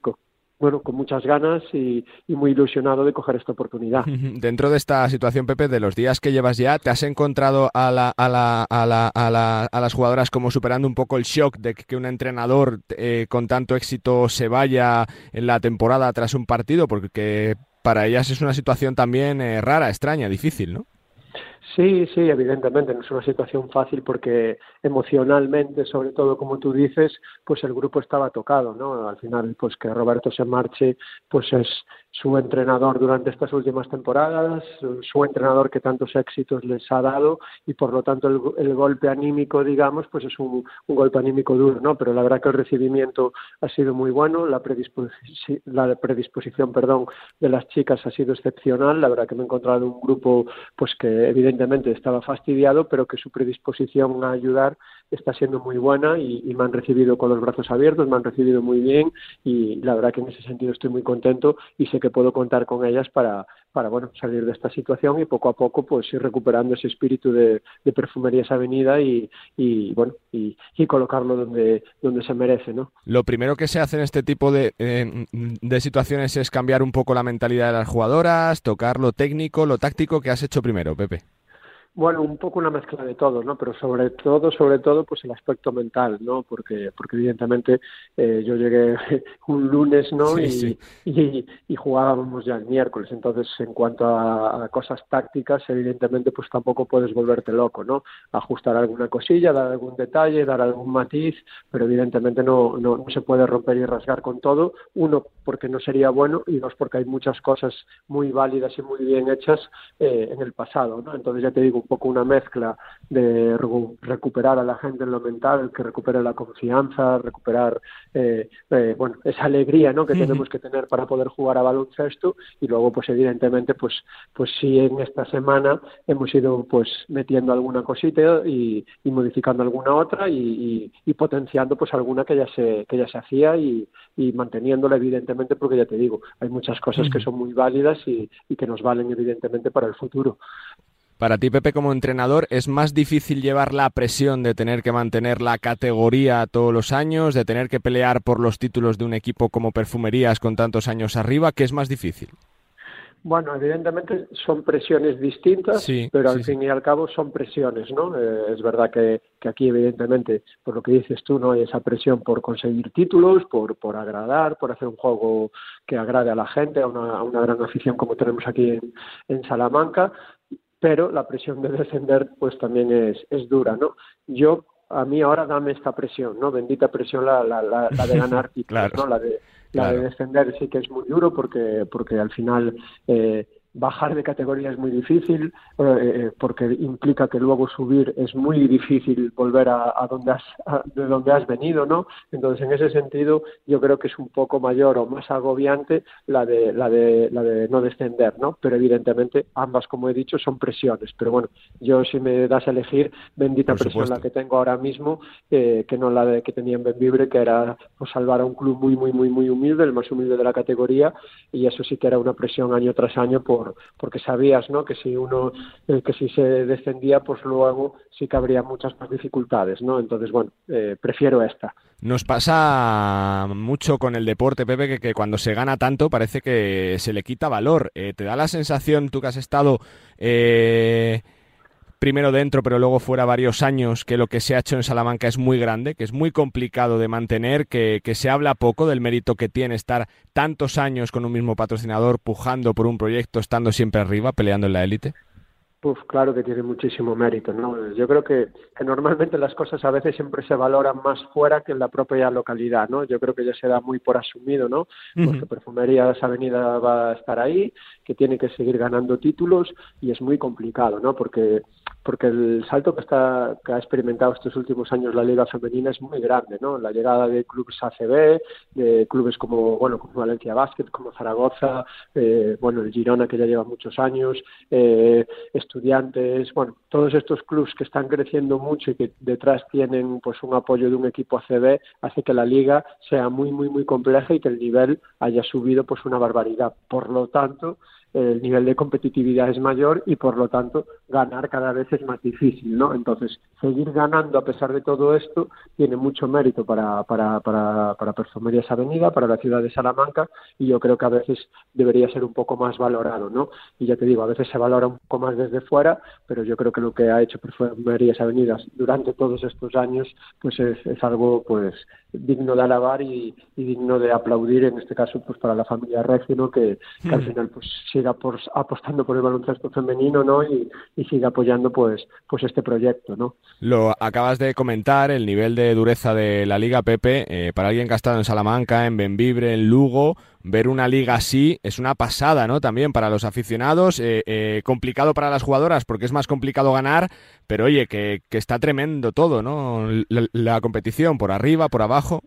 bueno, con muchas ganas y, muy ilusionado de coger esta oportunidad. Dentro de esta situación, Pepe, de los días que llevas ya, ¿te has encontrado a, la, a, la, a, la, a, las jugadoras como superando un poco el shock de que un entrenador eh, con tanto éxito se vaya en la temporada tras un partido? Porque para ellas es una situación también eh, rara, extraña, difícil, ¿no? Sí, sí, evidentemente no es una situación fácil porque emocionalmente, sobre todo como tú dices, pues el grupo estaba tocado, ¿no? Al final, pues que Roberto se marche, pues es su entrenador durante estas últimas temporadas, su entrenador que tantos éxitos les ha dado y por lo tanto el, golpe anímico, digamos, pues es un, golpe anímico duro, ¿no? Pero la verdad que el recibimiento ha sido muy bueno, la, predisposición, la predisposición, perdón, de las chicas ha sido excepcional, la verdad que me he encontrado un grupo, pues que evidentemente estaba fastidiado, pero que su predisposición a ayudar está siendo muy buena y, me han recibido con los brazos abiertos, me han recibido muy bien y la verdad que en ese sentido estoy muy contento y sé que puedo contar con ellas para, para bueno salir de esta situación y poco a poco pues ir recuperando ese espíritu de, Perfumerías Avenida y, y bueno y, colocarlo donde donde se merece no lo primero que se hace en este tipo de, de situaciones es cambiar un poco la mentalidad de las jugadoras tocar lo técnico lo táctico que has hecho primero Pepe bueno, un poco una mezcla de todo, ¿no? Pero sobre todo, sobre todo, pues el aspecto mental, ¿no? Porque, porque evidentemente eh, yo llegué un lunes, ¿no? y, Y, jugábamos ya el miércoles. Entonces, en cuanto a, cosas tácticas, evidentemente, pues tampoco puedes volverte loco, ¿no? Ajustar alguna cosilla, dar algún detalle, dar algún matiz, pero evidentemente no, no, no se puede romper y rasgar con todo. Uno, porque no sería bueno, y dos, porque hay muchas cosas muy válidas y muy bien hechas eh, en el pasado, ¿no? Entonces, ya te digo, un poco una mezcla de recuperar a la gente en lo mental, que recupere la confianza, recuperar eh, eh, bueno esa alegría ¿no? que tenemos que tener para poder jugar a baloncesto. Y luego pues evidentemente pues pues sí en esta semana hemos ido pues metiendo alguna cosita y, modificando alguna otra y, potenciando pues alguna que ya se que ya se hacía y, manteniéndola evidentemente porque ya te digo hay muchas cosas que son muy válidas y que nos valen evidentemente para el futuro para ti, Pepe, como entrenador, ¿es más difícil llevar la presión de tener que mantener la categoría todos los años, de tener que pelear por los títulos de un equipo como Perfumerías con tantos años arriba? ¿Qué es más difícil? Bueno, evidentemente son presiones distintas, pero al fin y al cabo son presiones, ¿no? Eh, es verdad que, aquí, evidentemente, por lo que dices tú, no hay esa presión por conseguir títulos, por, por agradar, por hacer un juego que agrade a la gente, a una, una gran afición como tenemos aquí en, en Salamanca, pero la presión de descender pues también es, es dura, ¿no? Yo, a mí ahora dame esta presión, ¿no? Bendita presión la, la, la, de ganar títulos, ¿no? La de, la de descender sí que es muy duro porque, porque al final eh, bajar de categoría es muy difícil eh, eh, porque implica que luego subir es muy difícil volver a, donde has de donde has venido no entonces en ese sentido yo creo que es un poco mayor o más agobiante la de la de la de no descender no pero evidentemente ambas como he dicho son presiones. Pero bueno yo si me das a elegir bendita presión la que tengo ahora mismo eh, que no la de que tenía en Benvibre que era pues, salvar a un club muy muy muy muy humilde el más humilde de la categoría y eso sí que era una presión año tras año por porque sabías ¿no? que si uno eh, que si se descendía pues luego sí que habría muchas más dificultades no entonces bueno eh, prefiero esta. Nos pasa mucho con el deporte Pepe que, cuando se gana tanto parece que se le quita valor. Eh, te da la sensación tú que has estado primero dentro, pero luego fuera varios años, que lo que se ha hecho en Salamanca es muy grande, que es muy complicado de mantener, que, se habla poco del mérito que tiene estar tantos años con un mismo patrocinador, pujando por un proyecto, estando siempre arriba, peleando en la élite? Pues claro que tiene muchísimo mérito, ¿no? Yo creo que, que, normalmente las cosas a veces siempre se valoran más fuera que en la propia localidad, ¿no? Yo creo que ya se da muy por asumido, ¿no? Porque Perfumerías Avenida va a estar ahí, que tiene que seguir ganando títulos y es muy complicado, ¿no? Porque porque el salto que está que ha experimentado estos últimos años la liga femenina es muy grande no la llegada de clubes ACB de clubes como bueno como Valencia Basket como Zaragoza eh, bueno el Girona que ya lleva muchos años eh, estudiantes bueno todos estos clubes que están creciendo mucho y que detrás tienen pues un apoyo de un equipo ACB hace que la liga sea muy muy muy compleja y que el nivel haya subido pues una barbaridad por lo tanto el nivel de competitividad es mayor y por lo tanto ganar cada vez es más difícil, ¿no? Entonces, seguir ganando a pesar de todo esto tiene mucho mérito para, para, para, para Perfumerías Avenida, para la ciudad de Salamanca y yo creo que a veces debería ser un poco más valorado, ¿no? Y ya te digo, a veces se valora un poco más desde fuera, pero yo creo que lo que ha hecho Perfumerías Avenidas durante todos estos años pues es, es algo pues digno de alabar y, digno de aplaudir en este caso pues para la familia Regino que, que al mm. final pues apostando por el baloncesto femenino no y, y, siga apoyando pues pues este proyecto no lo acabas de comentar el nivel de dureza de la liga Pepe eh, para alguien que ha estado en Salamanca en Benvibre en Lugo ver una liga así es una pasada, ¿no? También para los aficionados, eh, eh, complicado para las jugadoras porque es más complicado ganar, pero oye, que, está tremendo todo, ¿no? La, competición por arriba, por abajo.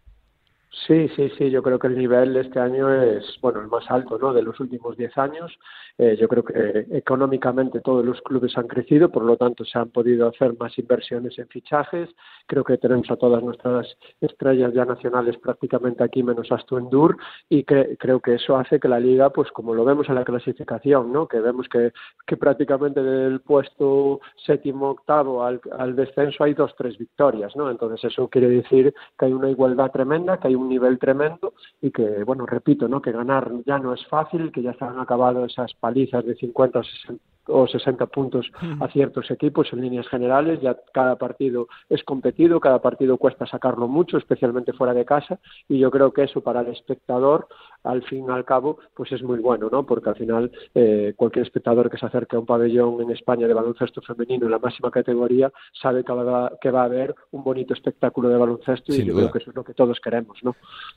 Sí, sí, sí, yo creo que el nivel este año es, bueno, el más alto, ¿no? De los últimos 10 años. Eh, yo creo que eh, económicamente todos los clubes han crecido, por lo tanto se han podido hacer más inversiones en fichajes. Creo que tenemos a todas nuestras estrellas ya nacionales prácticamente aquí, menos Astuendur, y creo que eso hace que la liga, pues como lo vemos en la clasificación, ¿no? Que vemos que, que prácticamente del puesto séptimo, octavo al, al descenso hay dos, tres victorias, ¿no? Entonces eso quiere decir que hay una igualdad tremenda, que hay un nivel tremendo y que, bueno, repito, ¿no? Que ganar ya no es fácil, que ya se han acabado esas palizas de 50 o 60 o 60 puntos a ciertos equipos en líneas generales. Ya cada partido es competido, cada partido cuesta sacarlo mucho, especialmente fuera de casa, y yo creo que eso para el espectador, al fin y al cabo, pues es muy bueno, ¿no? Porque al final eh, cualquier espectador que se acerque a un pabellón en España de baloncesto femenino en la máxima categoría sabe que va, que va a haber un bonito espectáculo de baloncesto y yo creo que eso es lo que todos queremos, ¿no?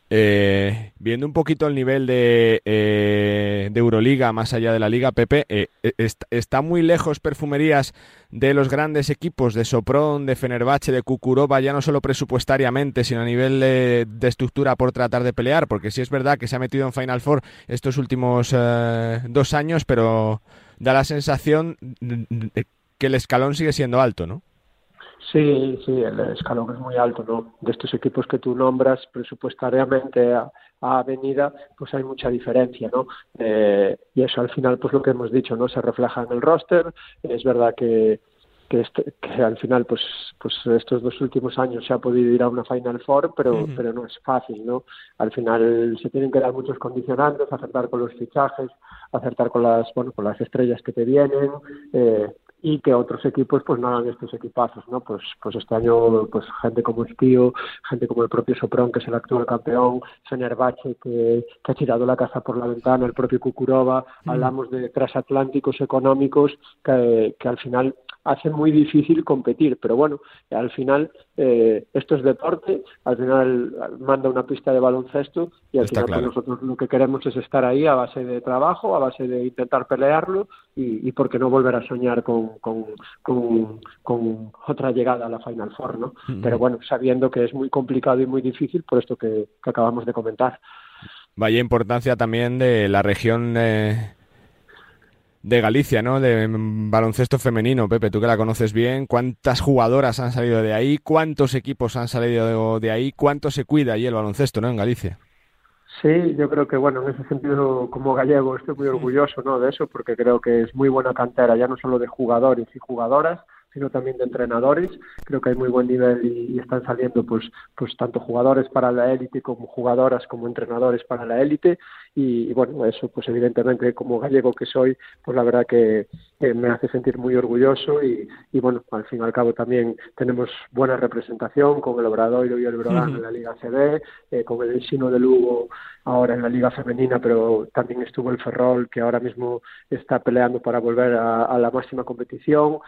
Eh, viendo un poquito el nivel de, eh, de Euroliga más allá de la Liga, Pepe, está muy lejos Perfumerías de los grandes equipos de Sopron, de Fenerbahce, de Kukurova, ya no solo presupuestariamente, sino a nivel de, estructura por tratar de pelear, porque sí es verdad que se ha metido en Final Four estos últimos eh, dos años, pero da la sensación que el escalón sigue siendo alto, ¿no? Sí, sí, el escalón es muy alto, ¿no? De estos equipos que tú nombras presupuestariamente a, Avenida, pues hay mucha diferencia, ¿no? Eh, y eso al final, pues lo que hemos dicho, ¿no? Se refleja en el roster. Es verdad que, que, este, que al final, pues, pues estos dos últimos años se ha podido ir a una Final Four, pero, pero no es fácil, ¿no? Al final se tienen que dar muchos condicionantes, acertar con los fichajes, acertar con las, bueno, con las estrellas que te vienen, eh, y que otros equipos pues no hagan estos equipazos, ¿no? Pues, pues este año pues gente como Estío, gente como el propio Sopron, que es el actual campeón, Fenerbahce, que, que ha tirado la casa por la ventana, el propio Kukurova, mm. hablamos de transatlánticos económicos que, que al final hace muy difícil competir, pero bueno, al final eh, esto es deporte, al final manda una pista de baloncesto y al final pues, nosotros lo que queremos es estar ahí a base de trabajo, a base de intentar pelearlo y, y por qué no volver a soñar con, con, con, otra llegada a la Final Four, ¿no? Pero bueno, sabiendo que es muy complicado y muy difícil por esto que, acabamos de comentar. Vaya importancia también de la región eh, de Galicia, ¿no? De baloncesto femenino, Pepe, tú que la conoces bien, ¿cuántas jugadoras han salido de ahí? ¿Cuántos equipos han salido de ahí? ¿Cuánto se cuida allí el baloncesto, ¿no? En Galicia. Sí, yo creo que, bueno, en ese sentido, como gallego, estoy muy orgulloso, ¿no? De eso, porque creo que es muy buena cantera, ya no solo de jugadores y jugadoras, sino también de entrenadores. Creo que hay muy buen nivel y, están saliendo pues, pues tanto jugadores para la élite como jugadoras como entrenadores para la élite y, bueno, eso pues evidentemente como gallego que soy, pues la verdad que, me hace sentir muy orgulloso y, y, bueno, al fin y al cabo también tenemos buena representación con el Obradoiro y el Brogan en la Liga CB, eh, con el Ensino de Lugo ahora en la Liga Femenina, pero también estuvo el Ferrol que ahora mismo está peleando para volver a, la máxima competición,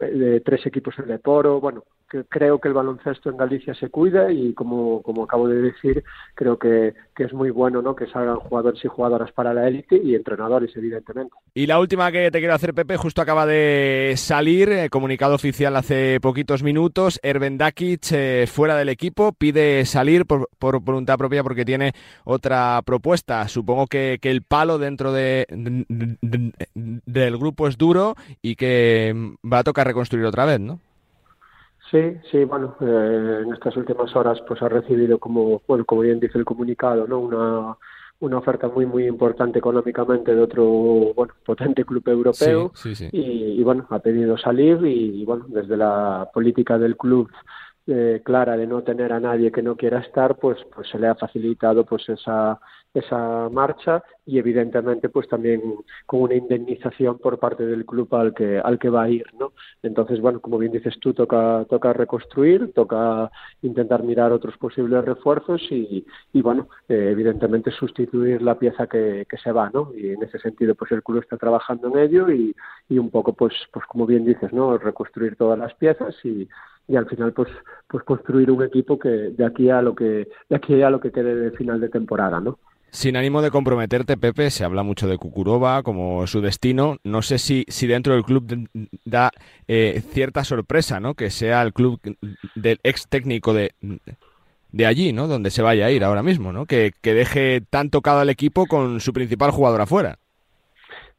de tres equipos en Leporo, bueno, que creo que el baloncesto en Galicia se cuida y como, como acabo de decir, creo que, que es muy bueno ¿no? que salgan jugadores y jugadoras para la élite y entrenadores, evidentemente. Y la última que te quiero hacer, Pepe, justo acaba de salir, eh, comunicado oficial hace poquitos minutos, Erben Dakic eh, fuera del equipo, pide salir por, por, voluntad propia porque tiene otra propuesta. Supongo que, que el palo dentro de, del grupo es duro y que va a tocar reconstruir otra vez, ¿no? Sí, sí, bueno, eh, en estas últimas horas pues ha recibido como, bueno, como bien dice el comunicado, ¿no? Una, una oferta muy muy importante económicamente de otro bueno potente club europeo. Y, bueno ha pedido salir y, bueno desde la política del club eh, clara de no tener a nadie que no quiera estar pues pues se le ha facilitado pues esa esa marcha y evidentemente pues también con una indemnización por parte del club al que al que va a ir no entonces bueno como bien dices tú toca toca reconstruir toca intentar mirar otros posibles refuerzos y, y bueno eh, evidentemente sustituir la pieza que, que se va no y en ese sentido pues el club está trabajando en ello y, y un poco pues pues como bien dices no reconstruir todas las piezas y y al final pues pues construir un equipo que de aquí a lo que de aquí a lo que quede de final de temporada no sin ánimo de comprometerte, Pepe, se habla mucho de Kukurova como su destino. No sé si, si dentro del club da eh, cierta sorpresa, ¿no? Que sea el club del ex técnico de, de allí, ¿no? Donde se vaya a ir ahora mismo, ¿no? Que, que deje tan tocado al equipo con su principal jugador afuera.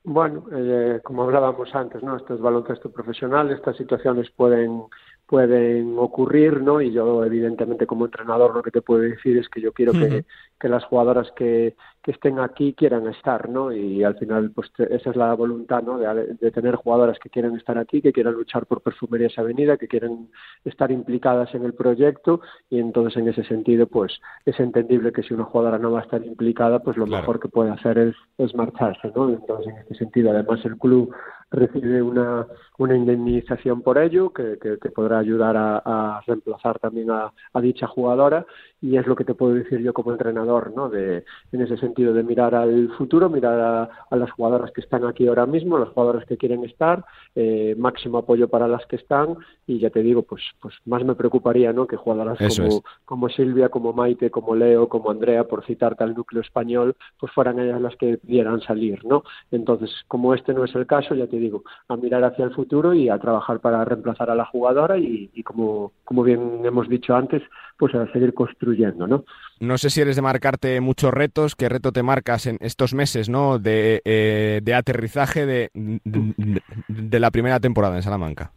Bueno, eh, como hablábamos antes, ¿no? Esto es baloncesto profesional, estas situaciones pueden pueden ocurrir, ¿no? Y yo, evidentemente, como entrenador, lo que te puedo decir es que yo quiero que, que las jugadoras que, que, estén aquí quieran estar, ¿no? Y al final, pues esa es la voluntad, ¿no? De, de, tener jugadoras que quieran estar aquí, que quieran luchar por Perfumerías Avenida, que quieran estar implicadas en el proyecto y entonces, en ese sentido, pues es entendible que si una jugadora no va a estar implicada, pues lo claro. mejor que puede hacer es, es marcharse, ¿no? Entonces, en este sentido, además, el club recibe una, una indemnización por ello que, que, que podrá ayudar a, a reemplazar también a, a, dicha jugadora y es lo que te puedo decir yo como entrenador, ¿no? De, en ese sentido de mirar al futuro, mirar a, a las jugadoras que están aquí ahora mismo, las jugadoras que quieren estar, eh, máximo apoyo para las que están y ya te digo, pues, pues más me preocuparía, ¿no? Que jugadoras como, es. como Silvia, como Maite, como Leo, como Andrea, por citarte al núcleo español, pues fueran ellas las que pudieran salir, ¿no? Entonces, como este no es el caso, ya te digo, a mirar hacia el futuro y a trabajar para reemplazar a la jugadora y, y como, como bien hemos dicho antes, pues a seguir construyendo, ¿no? No sé si eres de marcarte muchos retos, ¿qué reto te marcas en estos meses, ¿no? De, eh, de aterrizaje de, de, de, la primera temporada en Salamanca.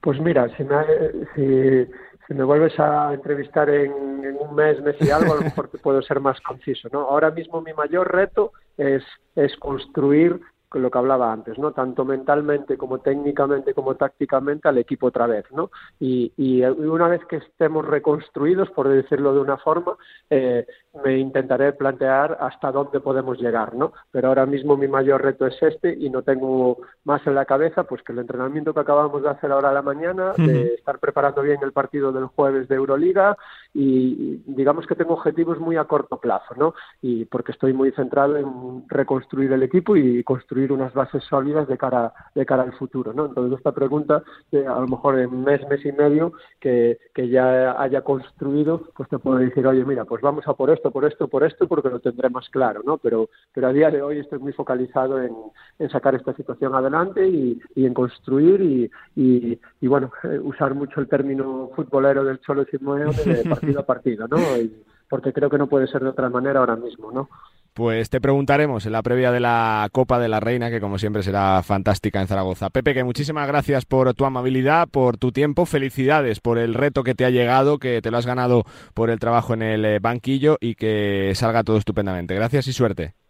Pues mira, si me, si, si me vuelves a entrevistar en, en, un mes, mes y algo, a lo mejor te puedo ser más conciso, ¿no? Ahora mismo mi mayor reto es, es construir con lo que hablaba antes, ¿no? Tanto mentalmente como técnicamente como tácticamente al equipo otra vez, ¿no? Y, y una vez que estemos reconstruidos, por decirlo de una forma, eh, me intentaré plantear hasta dónde podemos llegar, ¿no? Pero ahora mismo mi mayor reto es este y no tengo más en la cabeza pues que el entrenamiento que acabamos de hacer ahora a la mañana, uh -huh. de estar preparando bien el partido del jueves de Euroliga y digamos que tengo objetivos muy a corto plazo, ¿no? Y porque estoy muy centrado en reconstruir el equipo y construir unas bases sólidas de cara de cara al futuro, ¿no? Entonces esta pregunta eh, a lo mejor en mes mes y medio que, que ya haya construido, pues te puedo decir, oye, mira, pues vamos a por esto por esto, por esto, porque lo tendré más claro, ¿no? Pero, pero a día de hoy estoy muy focalizado en, en sacar esta situación adelante y, y en construir y, y, y bueno, eh, usar mucho el término futbolero del Cholo Simeone de partido a partido, ¿no? Y, porque creo que no puede ser de otra manera ahora mismo, ¿no? Pues te preguntaremos en la previa de la Copa de la Reina, que como siempre será fantástica en Zaragoza. Pepe, que muchísimas gracias por tu amabilidad, por tu tiempo, felicidades por el reto que te ha llegado, que te lo has ganado por el trabajo en el eh, banquillo y que salga todo estupendamente. Gracias y suerte.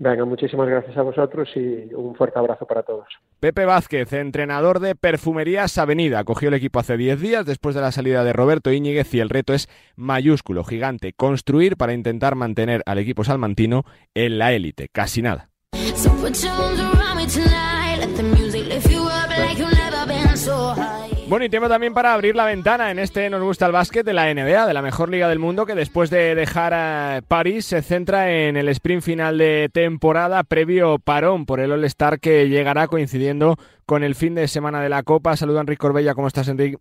Venga, muchísimas gracias a vosotros y un fuerte abrazo para todos. Pepe Vázquez, entrenador de Perfumerías Avenida, cogió el equipo hace 10 días después de la salida de Roberto Íñiguez y el reto es mayúsculo, gigante, construir para intentar mantener al equipo salmantino en la élite, casi nada. So bueno, y tiempo también para abrir la ventana en este Nos gusta el básquet de la NBA, de la mejor liga del mundo, que después de dejar a París se centra en el sprint final de temporada previo parón por el All-Star que llegará coincidiendo con el fin de semana de la Copa. Saluda Enrique Corbella, ¿cómo estás, Enrique?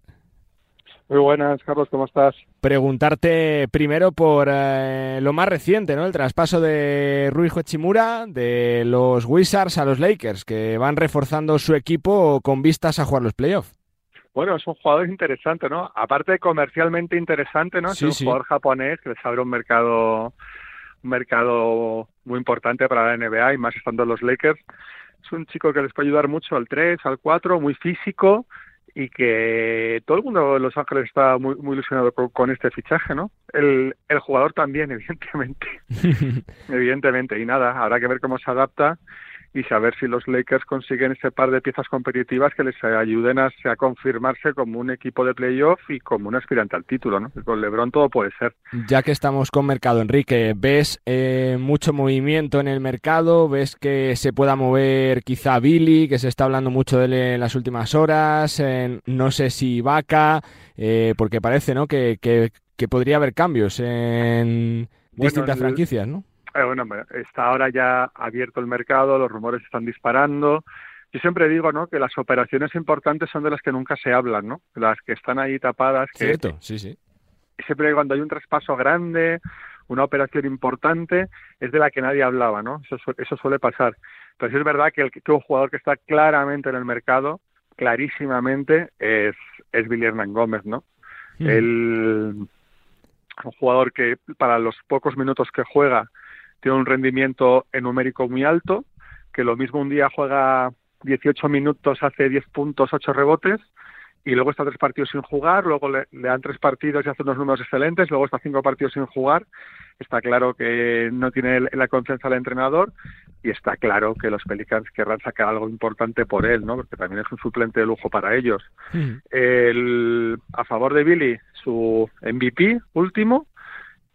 Muy buenas, Carlos, ¿cómo estás? Preguntarte primero por eh, lo más reciente, ¿no? El traspaso de Rui Hachimura de los Wizards a los Lakers, que van reforzando su equipo con vistas a jugar los playoffs. Bueno, es un jugador interesante, ¿no? Aparte de comercialmente interesante, ¿no? Sí, es un sí. jugador japonés que les abre un mercado, un mercado muy importante para la NBA y más estando los Lakers. Es un chico que les puede ayudar mucho al 3, al 4, muy físico y que todo el mundo de Los Ángeles está muy, muy ilusionado con, con, este fichaje, ¿no? El, el jugador también, evidentemente. evidentemente. Y nada, habrá que ver cómo se adapta y saber si los Lakers consiguen ese par de piezas competitivas que les ayuden a, a confirmarse como un equipo de playoff y como un aspirante al título, ¿no? Con LeBron todo puede ser. Ya que estamos con mercado, Enrique, ¿ves eh, mucho movimiento en el mercado? ¿Ves que se pueda mover quizá Billy, que se está hablando mucho de él en las últimas horas? No sé si Vaca, eh, porque parece, ¿no? Que, que, que, podría haber cambios en distintas franquicias, ¿no? Eh, bueno, está ahora ya abierto el mercado, los rumores están disparando. Yo siempre digo, ¿no? Que las operaciones importantes son de las que nunca se hablan, ¿no? Las que están ahí tapadas. Que Cierto, sí, sí. Siempre cuando hay un traspaso grande, una operación importante, es de la que nadie hablaba, ¿no? Eso, eso suele pasar. Pero sí es verdad que, el, que un jugador que está claramente en el mercado, clarísimamente, es, es Billy Hernán Gómez, ¿no? Mm. El un jugador que para los pocos minutos que juega tiene un rendimiento en numérico muy alto, que lo mismo un día juega 18 minutos, hace 10 puntos, 8 rebotes, y luego está tres partidos sin jugar, luego le, dan tres partidos y hace unos números excelentes, luego está cinco partidos sin jugar. Está claro que no tiene la confianza del entrenador y está claro que los Pelicans querrán sacar algo importante por él, ¿no? Porque también es un suplente de lujo para ellos. El, a favor de Billy, su MVP último,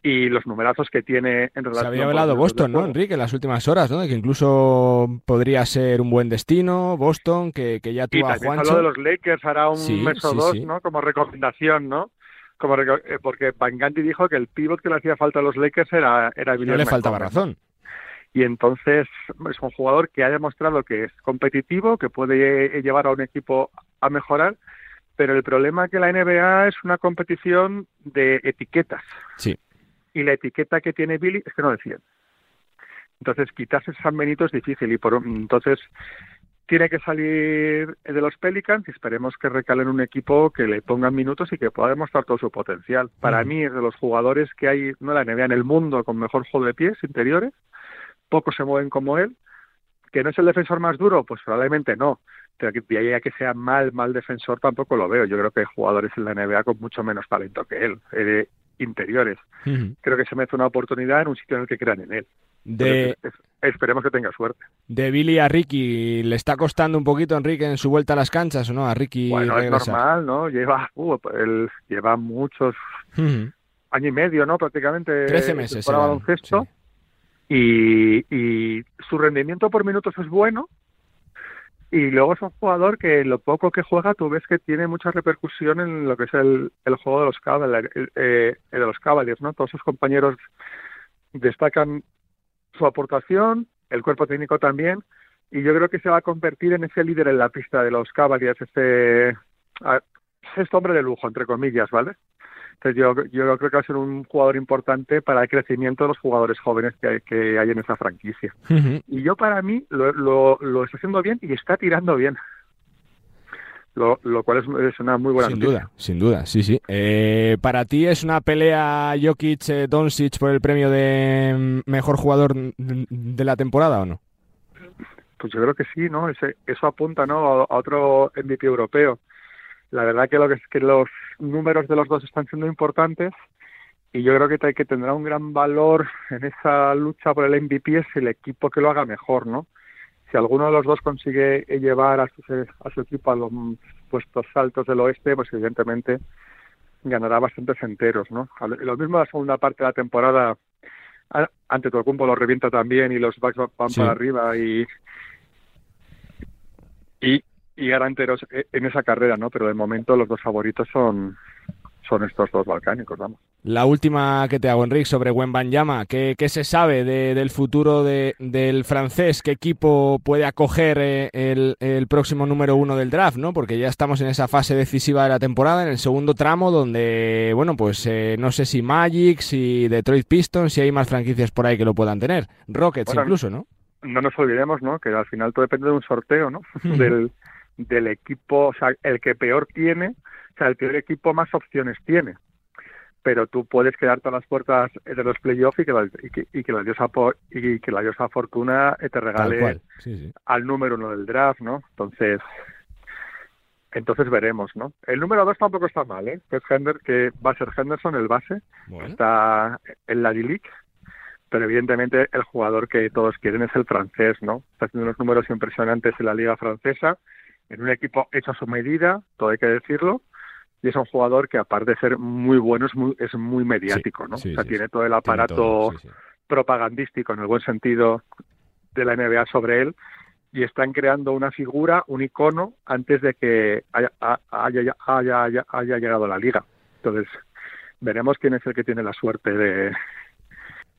y los numerazos que tiene en relación Se había hablado Boston, ¿no, Enrique, en las últimas horas, ¿no? De que incluso podría ser un buen destino, Boston, que, que ya tuvo a Juancho. de los Lakers hará un mes o dos, ¿no? Como recomendación, ¿no? Como eh, porque Van dijo que el pivot que le hacía falta a los Lakers era, era No le faltaba razón. Y entonces es un jugador que ha demostrado que es competitivo, que puede llevar a un equipo a mejorar, pero el problema es que la NBA es una competición de etiquetas. Sí y la etiqueta que tiene Billy es que no defiende. Entonces, quitarse San Benito es difícil y por entonces tiene que salir de los Pelicans y esperemos que recalen un equipo que le pongan minutos y que pueda demostrar todo su potencial. Para mí es de los jugadores que hay, no la NBA en el mundo con mejor juego de pies interiores, pocos se mueven como él. ¿Que no es el defensor más duro? Pues probablemente no. Pero de ahí a que sea mal, mal defensor tampoco lo veo. Yo creo que hay jugadores en la NBA con mucho menos talento que él. Eh, interiores. Creo que se me hace una oportunidad en un sitio en el que crean en él. De... esperemos que tenga suerte. De Billy a Ricky, ¿le está costando un poquito Enrique en su vuelta a las canchas o no? A Ricky Bueno, es normal, ¿no? Lleva, uh, él lleva muchos, año y medio, ¿no? Prácticamente. Trece meses. Para baloncesto. Y, y su rendimiento por minutos es bueno, y luego es un jugador que lo poco que juega tú ves que tiene mucha repercusión en lo que es el, el juego de los Cavaliers, eh, de los Cavaliers, ¿no? Todos sus compañeros destacan su aportación, el cuerpo técnico también, y yo creo que se va a convertir en ese líder en la pista de los Cavaliers, este, este hombre de lujo, entre comillas, ¿vale? Entonces yo, yo creo que va a ser un jugador importante para el crecimiento de los jugadores jóvenes que hay, que hay en esa franquicia. Y yo para mí lo, lo, está haciendo bien y está tirando bien. Lo, lo, cual es, una muy buena Sin duda, sin duda, sí, sí. Eh, ¿Para ti es una pelea Jokic-Doncic por el premio de mejor jugador de la temporada o no? Pues yo creo que sí, ¿no? Ese, eso apunta, ¿no? A, otro MVP europeo. La verdad que lo que es que los números de los dos están siendo importantes y yo creo que, que tendrá un gran valor en esa lucha por el MVP es el equipo que lo haga mejor, ¿no? Si alguno de los dos consigue llevar a su, a su equipo a los puestos altos del oeste, pues evidentemente ganará bastantes enteros, ¿no? Lo mismo la segunda parte de la temporada, ante todo el cumpo lo revienta también y los Bucks van para arriba y, y, y enteros e, en esa carrera, ¿no? Pero de momento los dos favoritos son, son estos dos balcánicos, vamos. La última que te hago, Enrique, sobre Wembanyama. ¿Qué, qué se sabe del futuro de, del francés? ¿Qué equipo puede acoger eh, el, el, próximo número uno del draft? ¿no? Porque ya estamos en esa fase decisiva de la temporada, en el segundo tramo, donde, bueno, pues eh, no sé si Magic, si Detroit Pistons, si hay más franquicias por ahí que lo puedan tener. Rockets incluso, ¿no? No nos olvidemos, ¿no? Que al final todo depende de un sorteo, ¿no? del del equipo, o sea, el que peor tiene, o sea, el peor equipo más opciones tiene. Pero tú puedes quedarte a las puertas de los playoffs y que, la, y que, y que la diosa y que la diosa fortuna te regale al número uno del draft, ¿no? Entonces, entonces veremos, ¿no? El número dos tampoco está mal, ¿eh? Que, es Hender, que va a ser Henderson el base, está en la D-League, pero evidentemente el jugador que todos quieren es el francés, ¿no? Está haciendo unos números impresionantes en la liga francesa en un equipo hecho a su medida, todo hay que decirlo, y es un jugador que aparte de ser muy bueno es muy, es muy mediático, ¿no? o sea, tiene todo el aparato propagandístico en el buen sentido de la NBA sobre él y están creando una figura, un icono antes de que haya, haya, haya, haya llegado a la liga. Entonces, veremos quién es el que tiene la suerte de,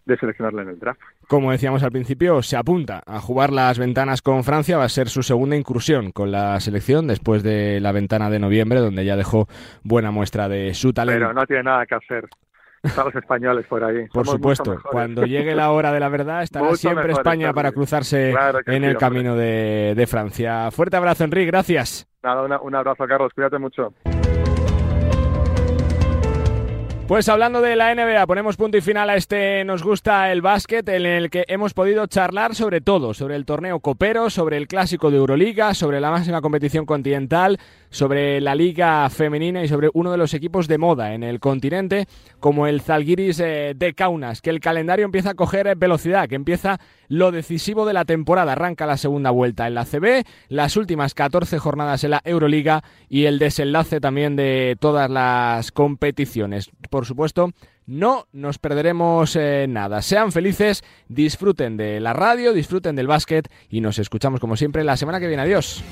de seleccionarle en el draft. Como decíamos al principio, se apunta a jugar las ventanas con Francia, va a ser su segunda incursión con la selección después de la ventana de noviembre, donde ya dejó buena muestra de su talento. Pero no tiene nada que hacer. Están los españoles por ahí. Por supuesto, cuando llegue la hora de la verdad estará siempre España para cruzarse en el camino de, Francia. Fuerte abrazo, Enrique, gracias. Nada, un abrazo, Carlos, cuídate mucho. Pues hablando de la NBA, ponemos punto y final a este Nos gusta el básquet, en el que hemos podido charlar sobre todo, sobre el torneo copero, sobre el clásico de Euroliga, sobre la máxima competición continental, sobre la liga femenina y sobre uno de los equipos de moda en el continente, como el Zalgiris eh, de Kaunas, que el calendario empieza a coger velocidad, que empieza lo decisivo de la temporada. Arranca la segunda vuelta en la CB, las últimas 14 jornadas en la Euroliga y el desenlace también de todas las competiciones. Por supuesto, no nos perderemos eh, nada. Sean felices, disfruten de la radio, disfruten del básquet y nos escuchamos como siempre la semana que viene. Adiós.